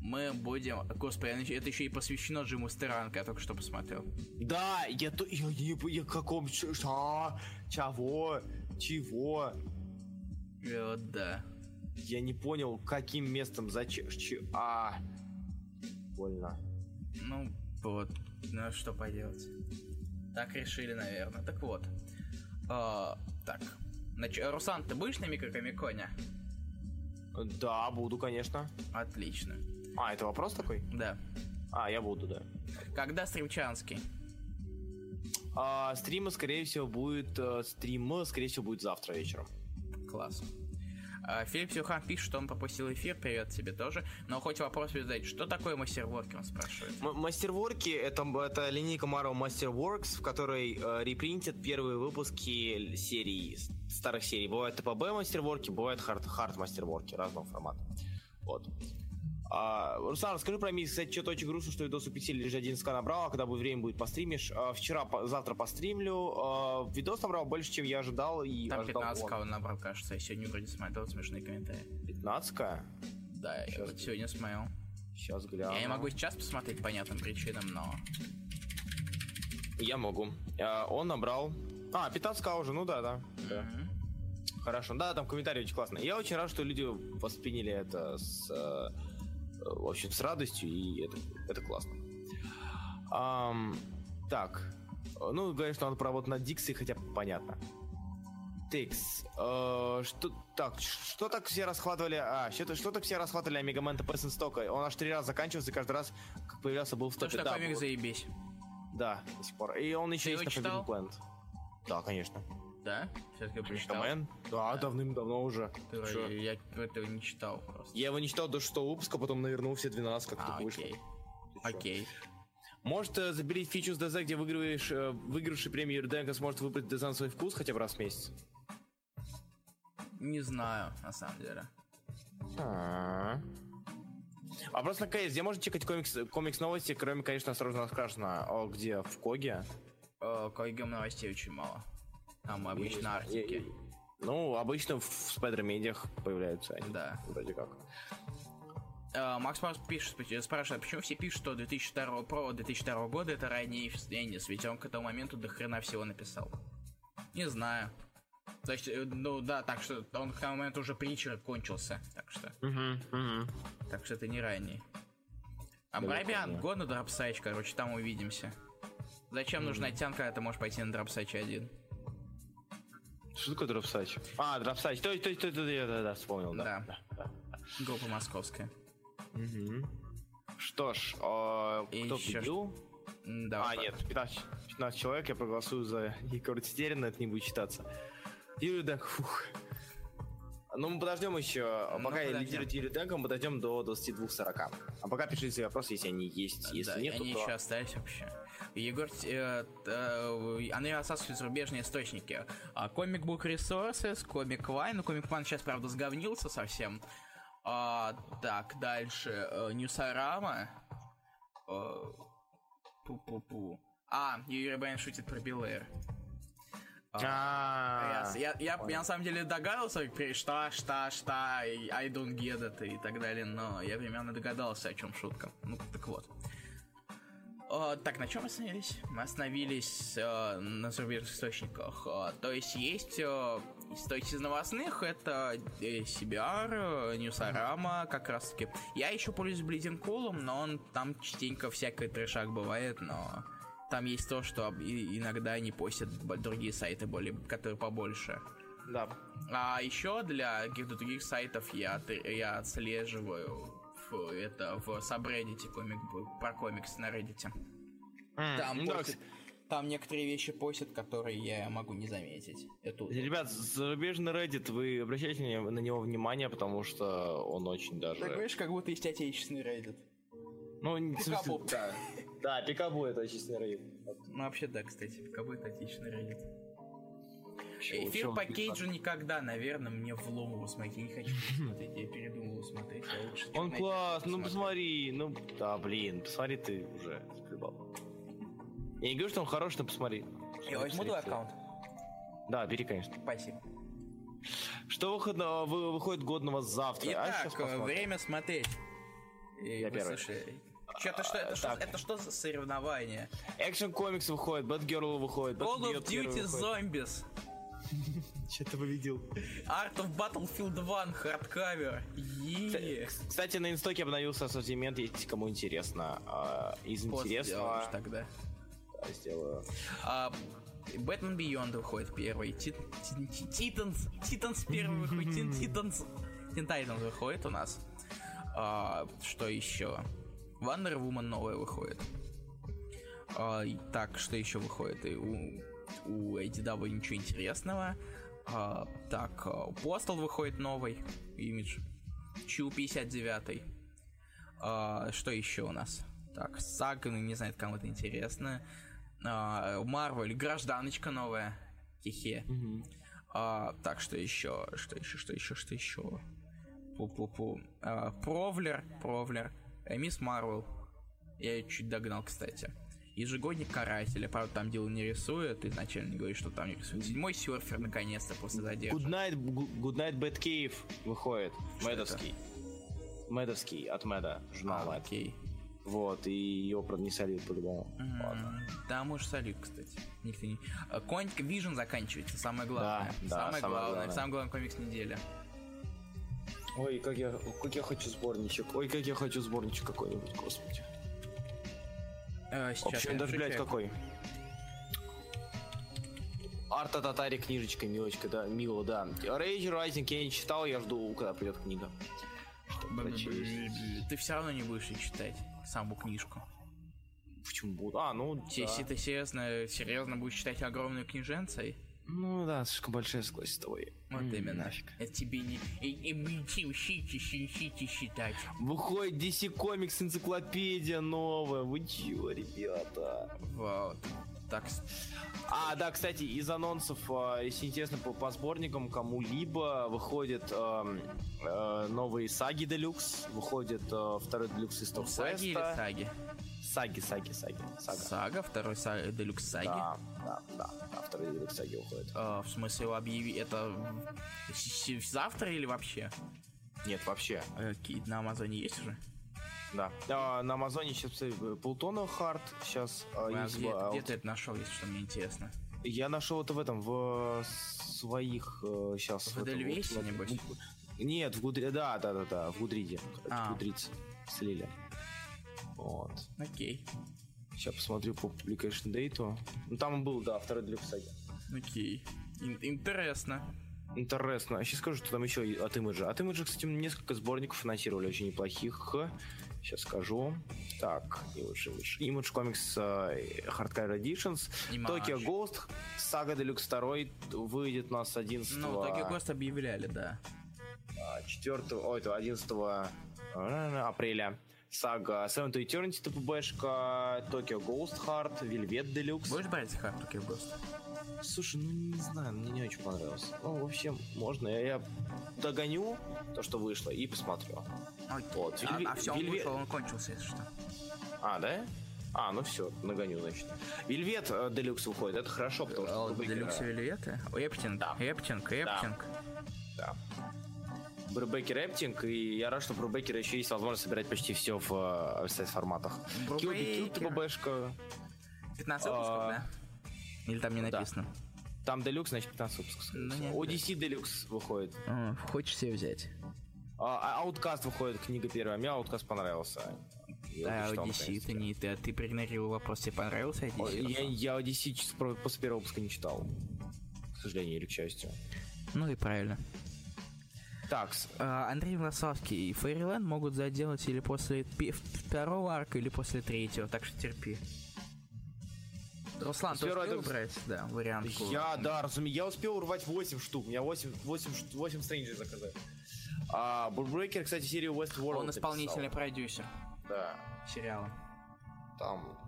мы будем... Господи, это еще и посвящено Джиму Стеранко, я только что посмотрел. Да, я... Я, я, я каком... Что? Чего? Чего? Вот да. Я не понял, каким местом зачем. А. Больно. Ну, вот. Ну, что поделать. Так решили, наверное. Так вот. А, так. Значит, Руслан, ты будешь на микрокомиконе? Да, буду, конечно. Отлично. А, это вопрос такой? Да. А, я буду, да. Когда стримчанский? А, стрима, скорее всего, будет... Э, стрима, скорее всего, будет завтра вечером. Класс. А, Филипп Сюхан пишет, что он пропустил эфир, привет тебе тоже. Но хоть вопрос задать, что такое мастерворки, он спрашивает. М- мастерворки это, это линейка Marvel Masterworks, в которой э, репринтят первые выпуски серии, старых серий. Бывают ТПБ мастерворки, бывают хард, хард мастерворки разного формата. Вот. А, Руслан, расскажи про месяц. Кстати, что-то очень грустно, что видос у пяти лишь один ска набрал, а когда будет время, будет постримишь. А, вчера, по, завтра постримлю. А, видос набрал больше, чем я ожидал. И Там ожидал 15 он набрал, кажется. Я сегодня вроде смотрел смешные комментарии. 15 Да, сейчас, я вот сегодня смотрел. Сейчас гляну. Я не могу сейчас посмотреть по понятным причинам, но... Я могу. А, он набрал... А, 15 уже, ну да, да. Mm-hmm. Хорошо. Да, там комментарии очень классные. Я очень рад, что люди восприняли это с э, в общем, с радостью, и это, это классно. Um, так, ну, говорят, что надо поработать над дикцией, хотя понятно. Текс. Э, что так, что так все расхватывали? А, что, что так все расхватывали о Мегамен Пэссен Стока? Он аж три раза заканчивался, и каждый раз, как появлялся, был в топе. То, что да, комик был... заебись. Да, до сих пор. И он еще Ты есть на Forbidden Planet. Да, конечно. Да? Все-таки прочитал? Да, да. давным-давно уже. Ты, я, я этого не читал просто. Я его не читал до шестого выпуска, потом навернул все 12, как а, только вышло. Окей. Может, э, забери фичу с ДЗ, где выигрываешь, э, выигравший премию Юрденко сможет выбрать ДЗ на свой вкус хотя бы раз в месяц? Не знаю, на самом деле. А-а-а. Вопрос на КС. Где можно чекать комикс, комикс новости, кроме, конечно, осторожно раскрашено? О, где? В Коге? Э, Когем новостей очень мало. Там обычно артики. Ну, обычно в спайдер-медиах появляются они. Да. Вроде как. Uh, Макс Марс пишет, спрашивает, почему все пишут, что 2002, про 2002 года это ранний Эннис, ведь он к этому моменту до хрена всего написал. Не знаю. То есть, э, ну да, так что он к тому моменту уже притчер кончился, так что. Uh-huh, uh-huh. Так что это не ранний. А Брайбиан, год на дропсайч, короче, там увидимся. Зачем нужна тянка, когда ты можешь пойти на дропсайч один? Что такое дропсач? А, дропсач. То то то есть, я да, да, вспомнил, да. Да. да. Группа московская. Угу. Что ж, э, кто еще победил? Да, а, нет, 15, 15 человек, я проголосую за Егора Тетерина, это не будет считаться. Юрий Дэнк, фух. Ну, мы подождем еще, ну, пока я лидирую Юрий Дэнком, подождем до 22.40. А пока пишите свои вопросы, если они есть, если да, нет, они то... еще остались вообще. Егор, э, э, они отсасывают зарубежные источники. А, Comic Book Resources, Comic Vine, ну, Comic Vine сейчас, правда, сговнился совсем. А, так, дальше, э, Ньюсарама. Э, пу-пу-пу. А, Юрий Байн шутит про Белэр. А, я, я, я на самом деле догадался, что, что, что, I don't get it и так далее, но я примерно догадался, о чем шутка. Ну, так вот. Uh, так, на чем мы остановились? Мы остановились uh, на зарубежных источниках. Uh, то есть есть uh, источники из новостных, это CBR, Newsarama, как раз таки. Я еще пользуюсь Bleeding Cool, но он там частенько всякий трешак бывает, но там есть то, что иногда они постят другие сайты, более, которые побольше. Да. А еще для каких-то других сайтов я, я отслеживаю это в сабреддите комик, про комиксы на Reddit. Mm, там, ну, постят, там некоторые вещи постят, которые я могу не заметить. Это... Ребят, зарубежный Reddit, вы обращайте на него внимание, потому что он очень даже... Так говоришь, как будто есть отечественный Reddit. Ну, не Пикабу. Да, да, Пикабу это отечественный Reddit. Ну, вообще, да, кстати, Пикабу это отечественный Reddit. Эфир по Кейджу никогда, наверное, мне в ломову смотреть. Я не хочу смотреть, я передумал смотреть. Я лучше Он класс, ну посмотри, ну да, блин, посмотри ты уже, склебал. Я не говорю, что он хороший, но посмотри. Я возьму твой аккаунт? Да, бери, конечно. Спасибо. Что выход, выходит годного завтра? А Итак, а время смотреть. Я первый. Слушай, что-то что, это, что, это что за соревнование? Action Comics выходит, Бэтгерл выходит, Call of Duty Zombies. Что-то победил. Art of Battlefield 1 hardcover. Кстати, на InStock е обновился ассортимент, если кому интересно. А, из интересного... тогда. Да, сделаю. А, Бэтмен Beyond выходит первый. Титанс. Титанс первый выходит. Титанс. Тин Тайтанс выходит у нас. А, что еще? Wonder Woman новая выходит. А, так, что еще выходит? У ADW ничего интересного. А, так, Postal выходит новый имидж. Чу 59. А, что еще у нас? Так, Сага, ну не знаю, кому это интересно. Марвел, гражданочка новая. Хе-хе. Mm-hmm. А, так, что еще? Что еще, что еще, что еще? Пу-пу-пу. А, Провлер, Провлер. Мисс Марвел. Я ее чуть догнал, кстати ежегодник карателя. Правда, там дело не рисует, изначально не говорит, что там не рисует. Седьмой серфер наконец-то после задержки. Good Night, Good Night Bad Cave выходит. Что Медовский. Это? Медовский от Меда, журнал а, окей. Вот, и его, правда, не солит по-любому. Mm-hmm. Да, может, солит, кстати. Никто не... Контик Vision заканчивается, самое главное. Да, самое, да, главное, главное. Самое главное комикс недели. Ой, как я, как я хочу сборничек. Ой, как я хочу сборничек какой-нибудь, господи. Э, сейчас общем, даже, блядь, какой? Арта Татари книжечка, милочка, да, мило, да. Rage Rising я не читал, я жду, когда придет книга. Ты все равно не будешь читать саму книжку. Почему буду? А, ну, Если да. ты серьезно, серьезно будешь читать огромную книженцей, ну да, слишком большая согласен с тобой. Вот mm, именно. Нафиг. Это тебе не... Учите, учите считать. Выходит DC Comics энциклопедия новая. Вы чё, ребята? Вот. Так. А, да, кстати, из анонсов, а, если интересно по, по сборникам кому-либо, выходит э, э, новые саги Делюкс, выходит э, второй Делюкс из Саги или саги? Саги, саги, саги. Сага, сага второй саг, Делюкс саги? Да, да, да, да второй Делюкс саги уходит. А, в смысле, объяви... Это завтра или вообще? Нет, вообще. Окей, на Амазоне есть уже? Да. А, на Амазоне сейчас Плутона Хард сейчас. А, а где, а, где ты это нашел, если что мне интересно? Я нашел это в этом, в своих сейчас. В Эдельвейсе, вот, небось? Нет, в Гудриде, да, да, да, да, в Гудриде. А. Гудриц слили. Вот. Окей. Сейчас посмотрю по publication date. Ну там был, да, второй Deluxe Saga. Окей. Интересно. Интересно. А сейчас скажу, что там еще от имиджа. От имиджа, кстати, несколько сборников финансировали очень неплохих. Сейчас скажу. Так, Image, Image. Image Comics uh, Hardcore Editions. Tokyo Ghost, Saga Deluxe 2 выйдет у нас 11 Ну, Tokyo Ghost объявляли, да. 4 ой, это 11 апреля. Сага Seven to Eternity ТПБшка, Tokyo Ghost Heart, Velvet Deluxe. Будешь брать Heart Tokyo Ghost? Слушай, ну не знаю, мне не очень понравилось. Ну, в общем, можно. Я, я догоню то, что вышло, и посмотрю. Окей. Вот. А, Вильве... а все, он Вильве... вышел, он кончился, если что. А, да? А, ну все, нагоню, значит. Вельвет э, Делюкс выходит, это хорошо, потому что... Делюкс Вельвета? Эптинг, да. Эптинг, Эптинг. Да. да. Брубекер Эптинг, и я рад, что Брубекер еще есть возможность собирать почти все в э, форматах. Килби Килл ТБшка. 15 выпусков, а, да? Или там не написано? Да. Там Делюкс, значит 15 выпусков. Ну, Odyssey Делюкс выходит. А, хочешь себе взять? А, Ауткаст выходит, книга первая. Мне Ауткаст понравился. Я да, Odyssey, ты не ты, ты проигнорировал вопрос, тебе понравился Odyssey? Я, я Odyssey после первого выпуска не читал. К сожалению или к счастью. Ну и правильно. Так. А, Андрей Власовский и Фейриленд могут заделать или после второго арка, или после третьего, так что терпи. Руслан, ты успел это... брать, да, вариант? Я, да, разумею, я успел урвать 8 штук, у меня 8, 8, 8 стрэнджей заказать. А Бурбрейкер, кстати, серию Westworld Он исполнительный написал. продюсер. Да. Сериала. Там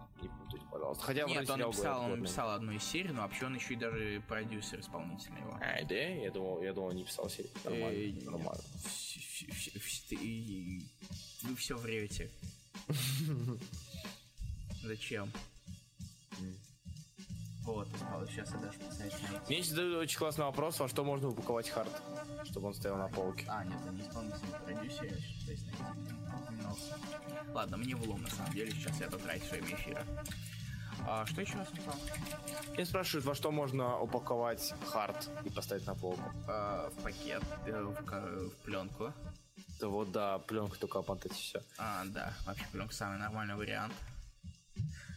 пожалуйста. Хотя Нет, он написал, он написал одну из серий, но вообще он еще и даже продюсер исполнительный его. А, да? Я думал, я думал, он не писал серию. Нормально. Нормально. Вы все врете. Зачем? Вот, сейчас я даже посмотреть. Мне есть очень классный вопрос, во что можно упаковать хард, чтобы он стоял на полке. А, нет, это не исполнительный продюсер, сейчас найти. Ладно, мне влом на самом деле, сейчас я потрачу время эфира. А что еще раз сказал? Я спрашиваю, во что можно упаковать хард и поставить на полку? А, в пакет, э, в, в пленку. Да вот да, пленка только опантать все. А, да, вообще пленка самый нормальный вариант.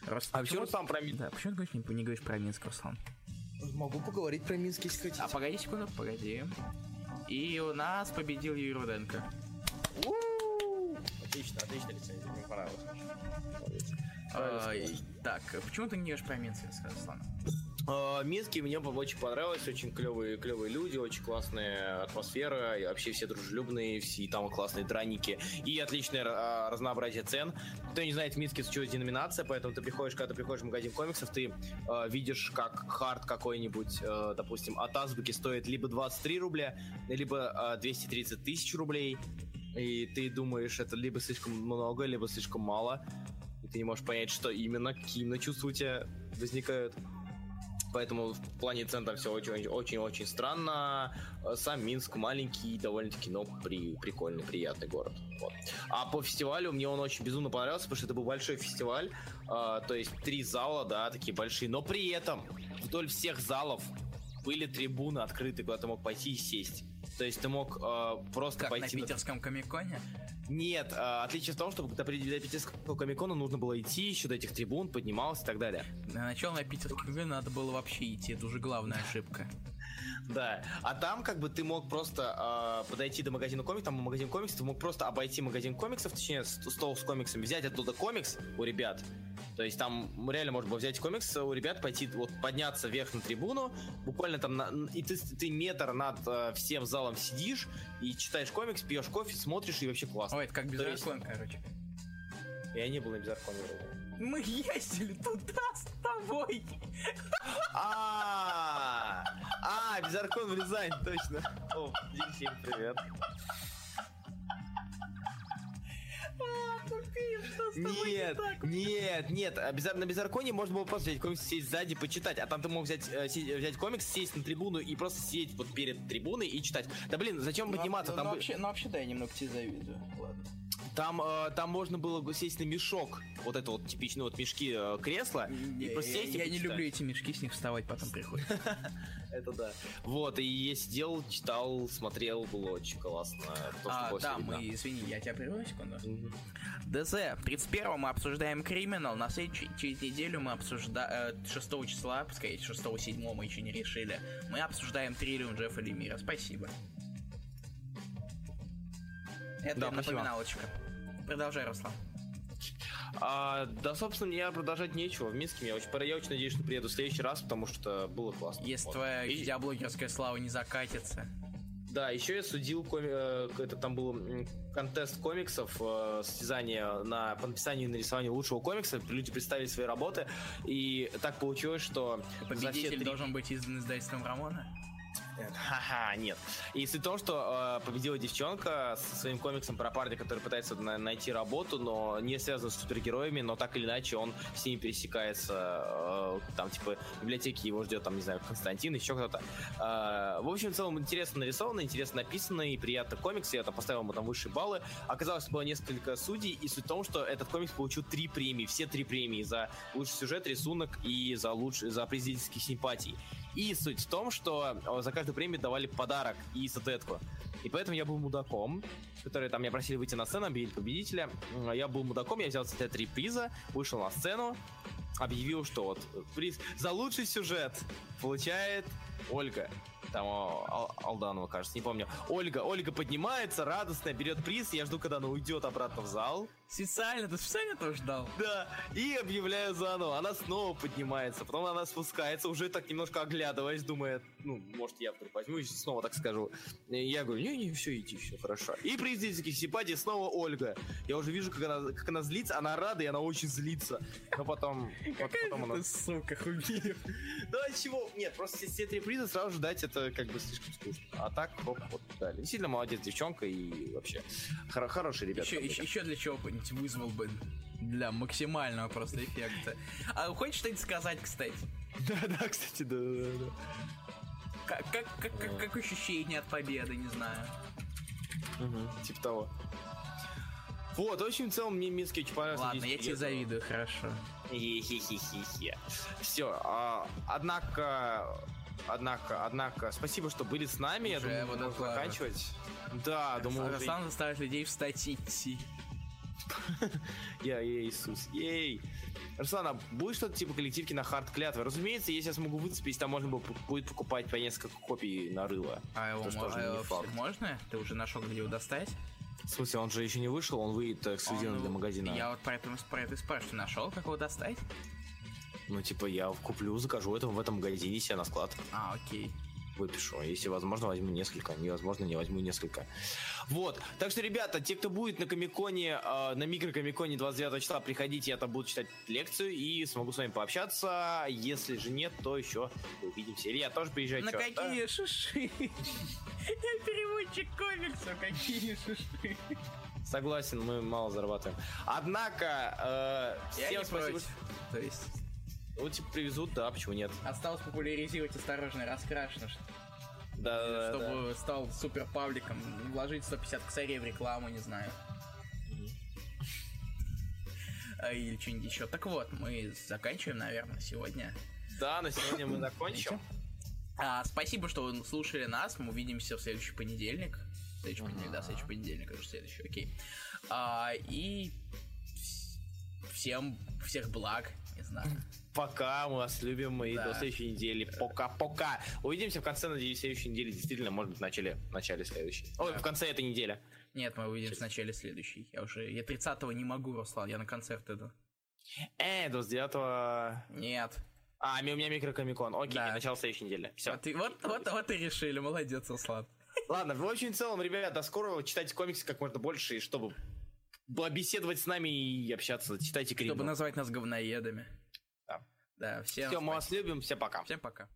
Раз... А почему сам про Минск? Да, почему ты говоришь, не, не говоришь про Минск, Руслан? Могу поговорить про Минск, если хотите. А погоди секунду, погоди. И у нас победил Юрий Руденко. Отлично, отлично лицензия, мне понравилось. А, так, почему ты не говоришь про Минск, Руслан? Uh, Минске мне очень понравилось, очень клевые, клевые люди, очень классная атмосфера, и вообще все дружелюбные, все там классные драники, и отличное uh, разнообразие цен. Кто не знает, в Минске существует деноминация, поэтому ты приходишь, когда ты приходишь в магазин комиксов, ты uh, видишь, как хард какой-нибудь, допустим, от Азбуки стоит либо 23 рубля, либо 230 тысяч рублей, и ты думаешь, это либо слишком много, либо слишком мало, ты не можешь понять, что именно, какие именно чувства у тебя возникают. Поэтому в плане цен там все очень-очень странно. Сам Минск маленький, довольно-таки, но при, прикольный, приятный город. Вот. А по фестивалю мне он очень безумно понравился, потому что это был большой фестиваль. Э, то есть три зала, да, такие большие. Но при этом вдоль всех залов были трибуны открыты, куда ты мог пойти и сесть. То есть ты мог э, просто как пойти... на питерском комиконе? Нет, э, отличие в том, что прийти до питерского комикона, нужно было идти еще до этих трибун, поднимался и так далее. На начало на питерский комикон надо было вообще идти, это уже главная ошибка. Да, а там как бы ты мог просто э, подойти до магазина комиксов, там магазин комиксов, ты мог просто обойти магазин комиксов, точнее стол с комиксами, взять оттуда комикс у ребят, то есть там реально можно было взять комикс у ребят, пойти, вот подняться вверх на трибуну, буквально там, на, и ты, ты метр над э, всем залом сидишь и читаешь комикс, пьешь кофе, смотришь, и вообще классно. Ой, это как Безаркон, есть... короче. Я не был на Безарконе Мы ездили туда с тобой. А, а, Безаркон в Рязань, точно. О, Диксим, привет. Нет, нет, нет. На Безарконе можно было просто взять комикс, сесть сзади, почитать. А там ты мог взять, э, взять комикс, сесть на трибуну и просто сидеть вот перед трибуной и читать. Да блин, зачем ну, подниматься? Ну, там ну, вообще, ну вообще да, я немного тебе завидую. Ладно. Там, э, там можно было сесть на мешок, вот это вот типичные вот мешки э, кресла, не, и просто сесть Я, я не люблю эти мешки, с них вставать потом приходится. Это да. Вот, и я сидел, читал, смотрел, было очень классно. А, да, мы, извини, я тебя прерву секунду. ДЗ. 31 мы обсуждаем Криминал. На следующей через неделю мы обсуждаем... 6 числа, пускай 6-7 мы еще не решили. Мы обсуждаем Триллион Джеффа Лемира. Спасибо. Это да, напоминалочка. Спасибо. Продолжай, Руслан. А, да, собственно, мне продолжать нечего. В Минске я очень, я очень надеюсь, что приеду в следующий раз, потому что было классно. Если вот. твоя И... видеоблогерская слава не закатится. Да, еще я судил, коми... Э, это там был контест комиксов, э, состязание на по написанию и нарисованию лучшего комикса. Люди представили свои работы, и так получилось, что... Победитель три... должен быть издан издательством Рамона? Ха-ха, нет. И суть в том, что э, победила девчонка со своим комиксом про парня, который пытается на- найти работу, но не связан с супергероями, но так или иначе он с ними пересекается. Э, там, типа, в библиотеке его ждет, там, не знаю, Константин, еще кто-то. Э, в общем, в целом интересно нарисовано, интересно написано и приятно комикс. Я там поставил ему там высшие баллы. Оказалось, было несколько судей, и суть в том, что этот комикс получил три премии, все три премии за лучший сюжет, рисунок и за лучший, за президентских симпатий. И суть в том, что э, за каждую премию давали подарок и статуэтку. И поэтому я был мудаком, который там меня просили выйти на сцену, объявить победителя. Я был мудаком, я взял эти три приза, вышел на сцену, объявил, что вот приз за лучший сюжет получает Ольга там Ал Алданова, кажется, не помню. Ольга, Ольга поднимается, радостная, берет приз, я жду, когда она уйдет обратно в зал. Специально, ты специально тоже ждал? Да, и объявляю заново, она снова поднимается, потом она спускается, уже так немножко оглядываясь, думает, ну, может, я вдруг возьму и снова так скажу. И я говорю, не-не, все, иди, все хорошо. И при зрительских симпатий снова Ольга. Я уже вижу, как она, как она злится, она рада, и она очень злится. Но потом... Какая потом она... сука, Хубиев. Да, чего? Нет, просто все три приза сразу ждать это как бы слишком скучно. А так, хоп, вот, да, действительно молодец девчонка и вообще хор- хороший ребят. Еще, для чего-нибудь вызвал бы для максимального просто эффекта. А хочешь что-нибудь сказать, кстати? Да, да, кстати, да, да, да. Как, как, как, как, как ощущение от победы, не знаю. Угу, типа того. Вот, в общем, в целом мне Минский очень понравился. Ладно, я тебе завидую, хорошо. Хе-хе-хе-хе. Все, а, однако Однако, однако, спасибо, что были с нами. Уже я думаю, можно заканчивать. Да, думаю... Руслан заставит людей встать и идти. Я Иисус, ей. Руслан, а будет что-то типа коллективки на хард клятвы? Разумеется, если я смогу выцепить, там можно будет покупать по несколько копий на рыло. А его, а можно? Ты уже нашел, где его достать? В смысле, он же еще не вышел, он выйдет эксклюзивно для магазина. Я вот про это, про это спрашиваю, нашел, как его достать? Ну, типа, я куплю, закажу это в этом магазине себе на склад. А, окей. Выпишу. Если возможно, возьму несколько. Невозможно, не возьму несколько. Вот. Так что, ребята, те, кто будет на Комиконе, э, на микрокомиконе 29 числа, приходите, я там буду читать лекцию и смогу с вами пообщаться. Если же нет, то еще увидимся. Илья тоже приезжай. На какие да? шиши? Я переводчик комиксов, какие шиши? Согласен, мы мало зарабатываем. Однако, э, всем спасибо. То есть ну, типа, привезут, да, почему нет? Осталось популяризировать осторожно раскрашено, да, чтобы да. стал супер пабликом, вложить 150 косарей в рекламу, не знаю. Mm-hmm. Или что-нибудь еще. Так вот, мы заканчиваем, наверное, сегодня. Да, на сегодня мы закончим. А, спасибо, что вы слушали нас. Мы увидимся в следующий понедельник. Следующий понедельник, да, следующий понедельник, это следующий, окей. А, и всем всех благ, не знаю. Пока, мы вас любим, и да. до следующей недели. Пока-пока. Увидимся в конце, надеюсь, следующей недели. Действительно, может быть, в начале, в начале следующей. Да. Ой, в конце этой недели. Нет, мы увидимся в начале следующей. Я уже... Я 30-го не могу, Руслан, я на концерт иду. Э, 29-го... Нет. А, у меня микрокомикон. Окей, да. начало следующей недели. Все. Вот, вот, вот, вот и решили. Молодец, Руслан. Ладно, в общем и целом, ребят, до скорого. Читайте комиксы как можно больше, и чтобы беседовать с нами и общаться. Читайте книгу. Чтобы назвать нас говноедами. Да. Всем Все, мы вас любим, всем пока. Всем пока.